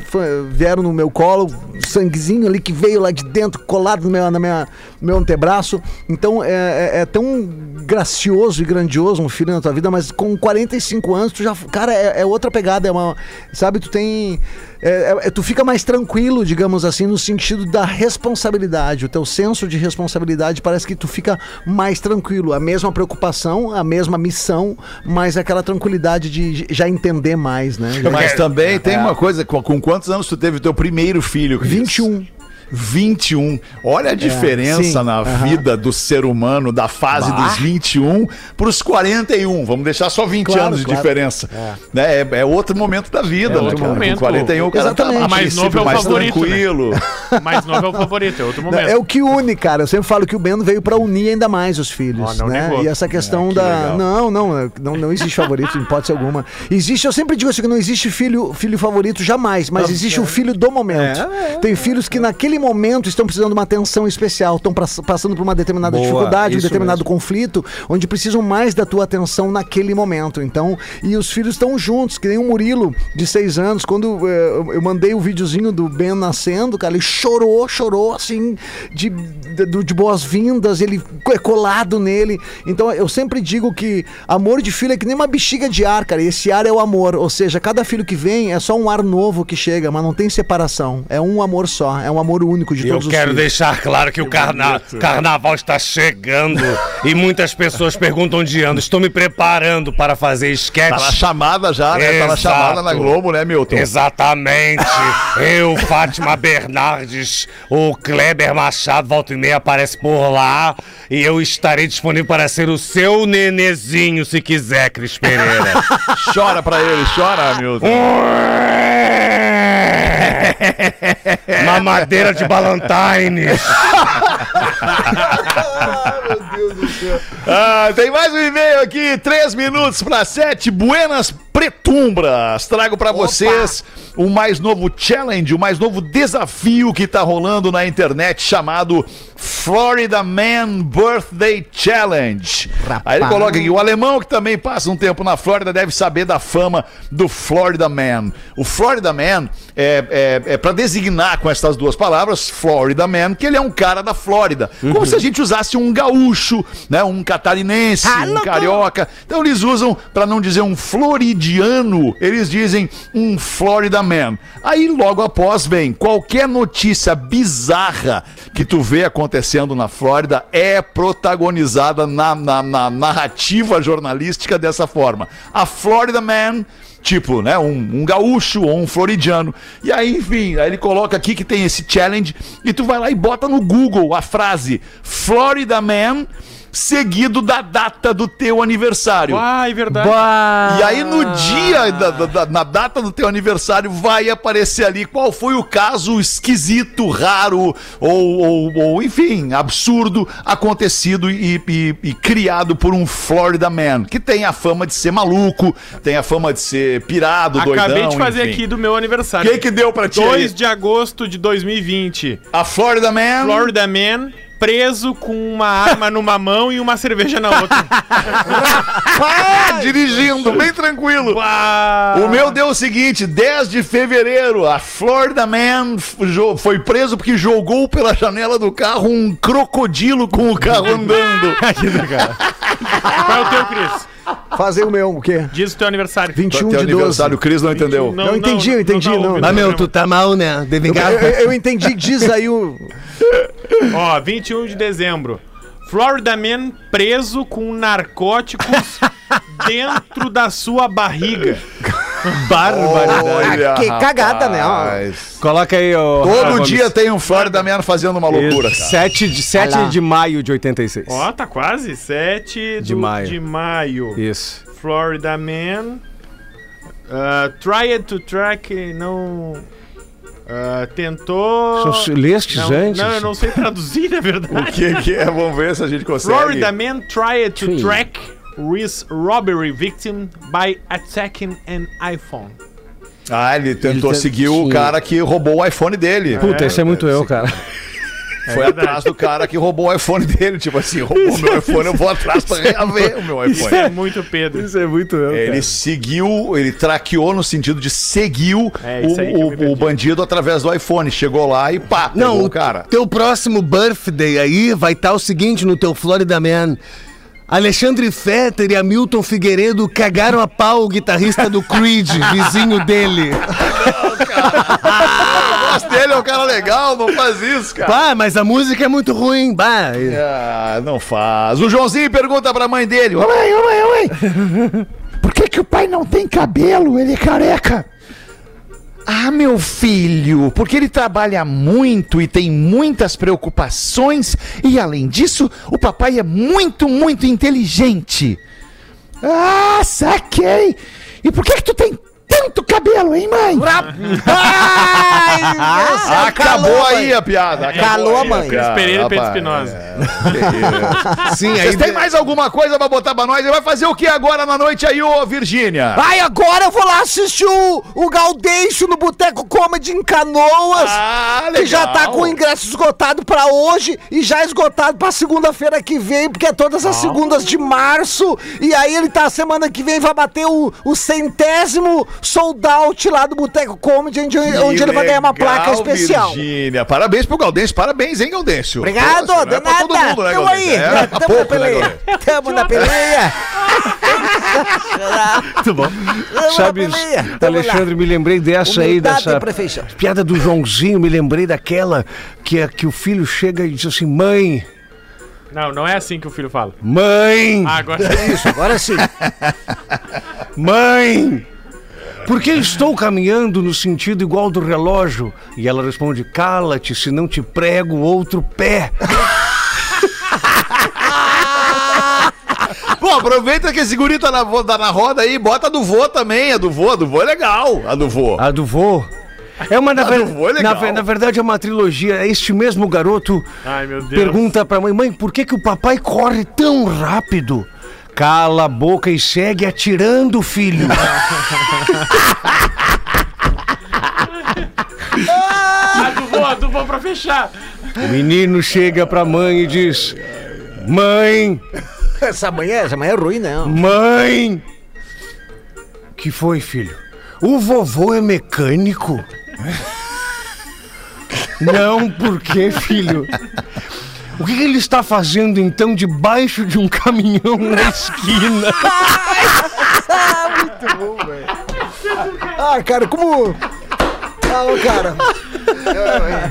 [SPEAKER 5] vieram no meu colo, sanguezinho ali que veio lá de dentro, colado no meu, na minha, no meu antebraço. Então é, é- é tão gracioso e grandioso um filho na tua vida, mas com 45 anos, tu já. Cara, é, é outra pegada, é uma. Sabe, tu tem. é- é- tu fica mais tranquilo, digamos assim, no sentido da responsabilidade. O teu senso de responsabilidade parece que tu fica mais tranquilo. A mesma preocupação, a mesma missão, mas aquela tranquilidade de já entender mais, né? Já-
[SPEAKER 3] Mas também tem uma coisa, com, com quantos anos tu teve o teu primeiro filho? Cris?
[SPEAKER 5] 21.
[SPEAKER 3] 21. Olha a diferença
[SPEAKER 5] sim,
[SPEAKER 3] na
[SPEAKER 5] aham.
[SPEAKER 3] vida do ser humano, da fase
[SPEAKER 5] Bah.
[SPEAKER 3] dos 21 para os 41. Vamos deixar só 20
[SPEAKER 5] Claro,
[SPEAKER 3] anos de
[SPEAKER 5] claro.
[SPEAKER 3] diferença. Né? É, é outro momento da vida.
[SPEAKER 6] É
[SPEAKER 3] né,
[SPEAKER 6] outro
[SPEAKER 3] cara?
[SPEAKER 6] momento.
[SPEAKER 3] Com 41, o cara
[SPEAKER 5] Exatamente.
[SPEAKER 3] tá
[SPEAKER 6] mais novo é o
[SPEAKER 3] mais
[SPEAKER 6] favorito, né?
[SPEAKER 3] tranquilo. [LAUGHS]
[SPEAKER 6] Mais novo é o favorito, é outro momento.
[SPEAKER 5] É o que une, cara. Eu sempre falo que o Bento veio pra unir ainda mais os filhos,
[SPEAKER 6] não
[SPEAKER 5] né? E essa questão
[SPEAKER 3] que
[SPEAKER 5] da
[SPEAKER 3] legal.
[SPEAKER 5] não, não, é, não, não existe favorito em hipótese alguma. Existe, eu sempre digo assim que não existe filho, filho favorito jamais, mas existe o filho do momento. Tem filhos que naquele momento estão precisando de uma atenção especial, estão passando por uma determinada
[SPEAKER 4] Boa,
[SPEAKER 5] dificuldade, um determinado conflito, onde precisam mais da tua atenção naquele momento. Então, e os filhos estão juntos, que nem o Murilo, de seis anos, quando eh, eu, eu mandei o videozinho do Ben nascendo, cara, ele chorou, chorou, assim, de, de, de boas-vindas, ele é colado nele. Então, eu sempre digo que amor de filho é que nem uma bexiga de ar, cara, e esse ar é o amor, ou seja, cada filho que vem é só um ar novo que chega, mas não tem separação, é um amor só, é um amor único de
[SPEAKER 8] Eu
[SPEAKER 5] todos os
[SPEAKER 8] quero deixar claro que o carna- carnaval está chegando e muitas pessoas perguntam onde ando. Estou me preparando para fazer
[SPEAKER 3] Tá na
[SPEAKER 8] sketch.
[SPEAKER 3] chamada já, né? Tá na
[SPEAKER 8] Exato.
[SPEAKER 3] chamada na Globo, né, Milton?
[SPEAKER 8] Exatamente. [LAUGHS] Eu, Fátima Bernardes, o Kleber Machado, volta e meia, aparece por lá. E eu estarei disponível para ser o seu nenezinho, se quiser, Cris Pereira. [LAUGHS]
[SPEAKER 3] Chora pra ele, chora, Milton. [LAUGHS]
[SPEAKER 8] Mamadeira de Ballantines. [LAUGHS]
[SPEAKER 3] Ah, tem mais um e-mail aqui, três minutos para sete. Buenas Pretumbras. Trago para vocês o mais novo challenge, o mais novo desafio que tá rolando na internet chamado Florida Man Birthday Challenge. Aí ele coloca aqui: o alemão que também passa um tempo na Flórida deve saber da fama do Florida Man. O Florida Man é, é, é para designar com essas duas palavras, Florida Man, que ele é um cara da Flórida. Como se a gente usasse um gaúcho, né? Um catarinense, um carioca. Então eles usam, para não dizer um floridiano, eles dizem um Florida Man. Aí logo após vem qualquer notícia bizarra que tu vê acontecendo na Flórida é protagonizada na, na- na narrativa jornalística dessa forma. A Florida Man Tipo, né? Um, um gaúcho ou um floridiano. E aí, enfim, aí ele coloca aqui que tem esse challenge e tu vai lá e bota no Google a frase Florida Man seguido da data do teu aniversário.
[SPEAKER 6] Ai, verdade.
[SPEAKER 3] E aí no dia, da, da- na data do teu aniversário, vai aparecer ali qual foi o caso esquisito, raro, ou, ou- ou, enfim, absurdo, acontecido e, e- e criado por um Florida Man, que tem a fama de ser maluco, tem a fama de ser pirado, doidão,
[SPEAKER 6] Acabei de fazer
[SPEAKER 3] enfim.
[SPEAKER 6] aqui do meu aniversário.
[SPEAKER 3] Quem que deu pra ti aí?
[SPEAKER 6] 2 de agosto de 2020.
[SPEAKER 3] A Florida Man...
[SPEAKER 6] Florida Man preso com uma arma numa mão e uma cerveja na outra. [LAUGHS]
[SPEAKER 3] Dirigindo, bem tranquilo. O meu deu o seguinte: 10 de fevereiro, a Florida Man foi preso porque jogou pela janela do carro um crocodilo com o carro andando. [LAUGHS]
[SPEAKER 6] Qual é o teu, Cris?
[SPEAKER 5] Fazer o meu, o quê?
[SPEAKER 6] Diz o teu aniversário.
[SPEAKER 5] 21
[SPEAKER 3] Teu
[SPEAKER 5] de 12.
[SPEAKER 3] aniversário, o Cris não entendeu.
[SPEAKER 5] Não, entendi, eu entendi, não.
[SPEAKER 6] ouvi
[SPEAKER 4] Ah, meu, tu tá mal, né? De
[SPEAKER 5] Eu, eu- eu entendi, diz aí o.
[SPEAKER 6] Ó, 21 de dezembro. Florida Man preso com narcóticos [LAUGHS] dentro da sua barriga.
[SPEAKER 3] Olha,
[SPEAKER 5] que cagada, né?
[SPEAKER 3] rapaz.
[SPEAKER 4] Coloca aí, ó.
[SPEAKER 3] Todo dia tem um Florida Man fazendo uma loucura, cara.
[SPEAKER 4] 7 de, 7
[SPEAKER 5] Olha lá.
[SPEAKER 4] de maio de 86.
[SPEAKER 6] Ó, tá quase. 7
[SPEAKER 4] De
[SPEAKER 6] do-
[SPEAKER 4] maio.
[SPEAKER 6] de maio.
[SPEAKER 4] Isso.
[SPEAKER 6] Florida Man. Uh, tried to track, não. uh, tentou.
[SPEAKER 4] Só Lestes
[SPEAKER 6] Não,
[SPEAKER 4] antes?
[SPEAKER 6] não, eu não sei traduzir, na verdade.
[SPEAKER 3] O que, que é? Vamos ver se a gente consegue.
[SPEAKER 6] Florida Man tried to
[SPEAKER 4] Sim.
[SPEAKER 6] track his robbery victim by attacking an iPhone.
[SPEAKER 3] Ah, ele tentou
[SPEAKER 4] Ele
[SPEAKER 3] seguir o cara que roubou o iPhone dele.
[SPEAKER 4] Puta, esse é muito eu, cara. [LAUGHS]
[SPEAKER 3] Foi atrás do cara que roubou o iPhone dele. Tipo assim, roubou meu iPhone, eu vou atrás pra reaver o meu
[SPEAKER 6] Isso
[SPEAKER 3] iPhone.
[SPEAKER 6] é muito Pedro.
[SPEAKER 4] Isso é muito eu,
[SPEAKER 3] Ele seguiu, ele traqueou no sentido de seguiu
[SPEAKER 6] É, isso
[SPEAKER 3] o, o, bandido através do iPhone. Chegou lá e pá,
[SPEAKER 4] Não,
[SPEAKER 3] pegou
[SPEAKER 4] o
[SPEAKER 3] o cara.
[SPEAKER 4] teu próximo birthday aí vai estar o seguinte no teu Florida Man. Alexandre Fetter e Hamilton Figueiredo cagaram a pau o guitarrista do Creed, [LAUGHS] vizinho dele.
[SPEAKER 3] Eu [LAUGHS] gosto dele, é um cara legal, não faz isso, cara.
[SPEAKER 4] Pá, mas a música é muito ruim, bah.
[SPEAKER 3] Ah, não faz. O Joãozinho pergunta pra mãe dele: Ô mãe, ô mãe, ô mãe, por que, que o pai não tem cabelo? Ele é careca. Ah, meu filho, porque ele trabalha muito e tem muitas preocupações e além disso, o papai é muito, muito inteligente. Ah, saquei. E por que que tu tem tanto cabelo, hein, mãe?
[SPEAKER 5] Ai,
[SPEAKER 3] Ah, Acabou
[SPEAKER 5] calou,
[SPEAKER 3] aí
[SPEAKER 5] mãe.
[SPEAKER 3] a piada. acabou
[SPEAKER 5] Calou a
[SPEAKER 3] aí
[SPEAKER 5] mãe.
[SPEAKER 3] piada,
[SPEAKER 6] Cris Pereira e Pedro. Espinosa.
[SPEAKER 4] Sim,
[SPEAKER 3] Vocês têm mais alguma coisa pra botar pra nós? Ele vai fazer o que agora na noite aí, ô Virgínia?
[SPEAKER 5] Ai, agora eu vou lá assistir o, o Gaudêncio no Boteco Comedy em Canoas.
[SPEAKER 3] Ah,
[SPEAKER 5] Que já tá com o ingresso esgotado pra hoje e já esgotado pra segunda-feira que vem, porque é todas as segundas de março. E aí ele tá semana que vem, vai bater o, o centésimo sold out lá do Boteco Comedy, onde, onde ele vai ganhar uma placa especial.
[SPEAKER 3] Virgínia. Parabéns pro Gaudêncio, parabéns, hein, Gaudêncio?
[SPEAKER 5] Obrigado,
[SPEAKER 3] Pô,
[SPEAKER 5] de
[SPEAKER 3] é pra todo
[SPEAKER 5] nada.
[SPEAKER 3] mundo, né,
[SPEAKER 5] Tamo aí,
[SPEAKER 3] É,
[SPEAKER 5] né? tamo na
[SPEAKER 3] pouco, né,
[SPEAKER 5] peleia.
[SPEAKER 3] Gaudêncio?
[SPEAKER 5] Tamo na peleia. [LAUGHS]
[SPEAKER 4] Muito bom.
[SPEAKER 5] Tamo
[SPEAKER 4] Sabe,
[SPEAKER 5] na peleia. Tamo
[SPEAKER 4] Alexandre,
[SPEAKER 5] lá.
[SPEAKER 4] me lembrei dessa aí,
[SPEAKER 5] Humildade
[SPEAKER 4] dessa
[SPEAKER 5] e perfeição.
[SPEAKER 4] piada do Joãozinho, me lembrei daquela que, é, que o filho chega e diz assim, mãe,
[SPEAKER 6] Não, não é assim que o filho fala.
[SPEAKER 4] mãe,
[SPEAKER 6] Ah, agora é isso.
[SPEAKER 5] Agora sim. [LAUGHS]
[SPEAKER 4] mãe, por que estou caminhando no sentido igual do relógio? E ela responde, cala-te, se não te prego outro pé. [LAUGHS]
[SPEAKER 3] Pô, aproveita que esse guri tá na, tá na roda aí, bota a do vô também, a do vô, a do vô é legal, a do vô.
[SPEAKER 4] A do vô. É uma, na, ver-
[SPEAKER 3] é
[SPEAKER 4] na, na verdade, é uma trilogia. Este mesmo garoto
[SPEAKER 6] Ai, meu Deus.
[SPEAKER 4] pergunta pra mãe, mãe, por que, que o papai corre tão rápido? Cala a boca e segue atirando, filho.
[SPEAKER 6] A do vô, a do vô pra fechar.
[SPEAKER 4] o menino chega pra mãe e diz: Mãe,
[SPEAKER 5] Essa manhã, essa manhã é ruim, não.
[SPEAKER 4] mãe. Que foi, filho? O vovô é mecânico? Não, por quê, filho? O que, que ele está fazendo então debaixo de um caminhão na esquina? [LAUGHS]
[SPEAKER 5] Ah, cara, como. Ah, ô, cara.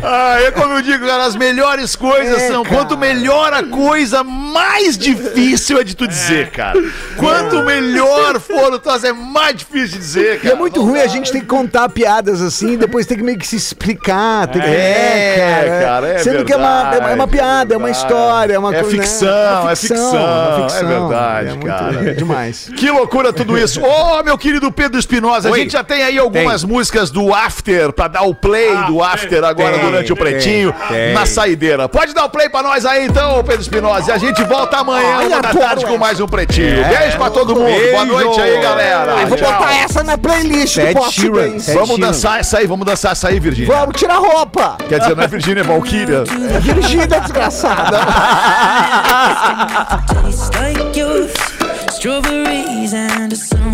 [SPEAKER 3] Ah, é como eu digo, cara, as melhores coisas
[SPEAKER 5] É,
[SPEAKER 3] são.
[SPEAKER 5] cara.
[SPEAKER 3] Quanto melhor a coisa, mais difícil é de tu dizer, cara. Quanto melhor for o troço, é mais difícil de dizer,
[SPEAKER 5] E
[SPEAKER 3] cara.
[SPEAKER 5] é muito ruim a gente tem que contar piadas assim, depois tem que meio que se explicar. Tem que...
[SPEAKER 3] É, cara, é
[SPEAKER 5] Sendo que é uma, é uma- é
[SPEAKER 3] verdade,
[SPEAKER 5] piada, é uma
[SPEAKER 3] verdade.
[SPEAKER 5] história, é uma
[SPEAKER 3] É
[SPEAKER 5] coisa. né?
[SPEAKER 3] ficção, é ficção, é verdade,
[SPEAKER 5] é muito-
[SPEAKER 3] cara.
[SPEAKER 5] é demais.
[SPEAKER 3] Que loucura tudo isso. Ô, meu querido Pedro Espinosa, a gente já tem aí algumas músicas do After pra dar o play do After agora
[SPEAKER 4] Tem,
[SPEAKER 3] durante o
[SPEAKER 4] tem,
[SPEAKER 3] Pretinho
[SPEAKER 4] tem.
[SPEAKER 3] na saideira. Pode dar o play pra nós aí então, Pedro Espinosa. E a gente volta amanhã,
[SPEAKER 5] Ai,
[SPEAKER 3] uma da tarde, com
[SPEAKER 5] essa.
[SPEAKER 3] mais um Pretinho. Beijo pra todo mundo. Boa
[SPEAKER 4] Beijo.
[SPEAKER 3] noite aí, galera.
[SPEAKER 5] Eu vou
[SPEAKER 3] Tchau.
[SPEAKER 5] botar essa na playlist do
[SPEAKER 4] Ted
[SPEAKER 5] Pop
[SPEAKER 4] Sheeran.
[SPEAKER 3] Vamos
[SPEAKER 4] Sheeran.
[SPEAKER 3] dançar essa aí, vamos dançar essa aí, Virgínia.
[SPEAKER 5] Vamos tirar roupa.
[SPEAKER 3] Quer dizer, não é Virgínia, é Valkyria.
[SPEAKER 5] É [LAUGHS] dirigida, desgraçada.
[SPEAKER 9] Strawberries and more.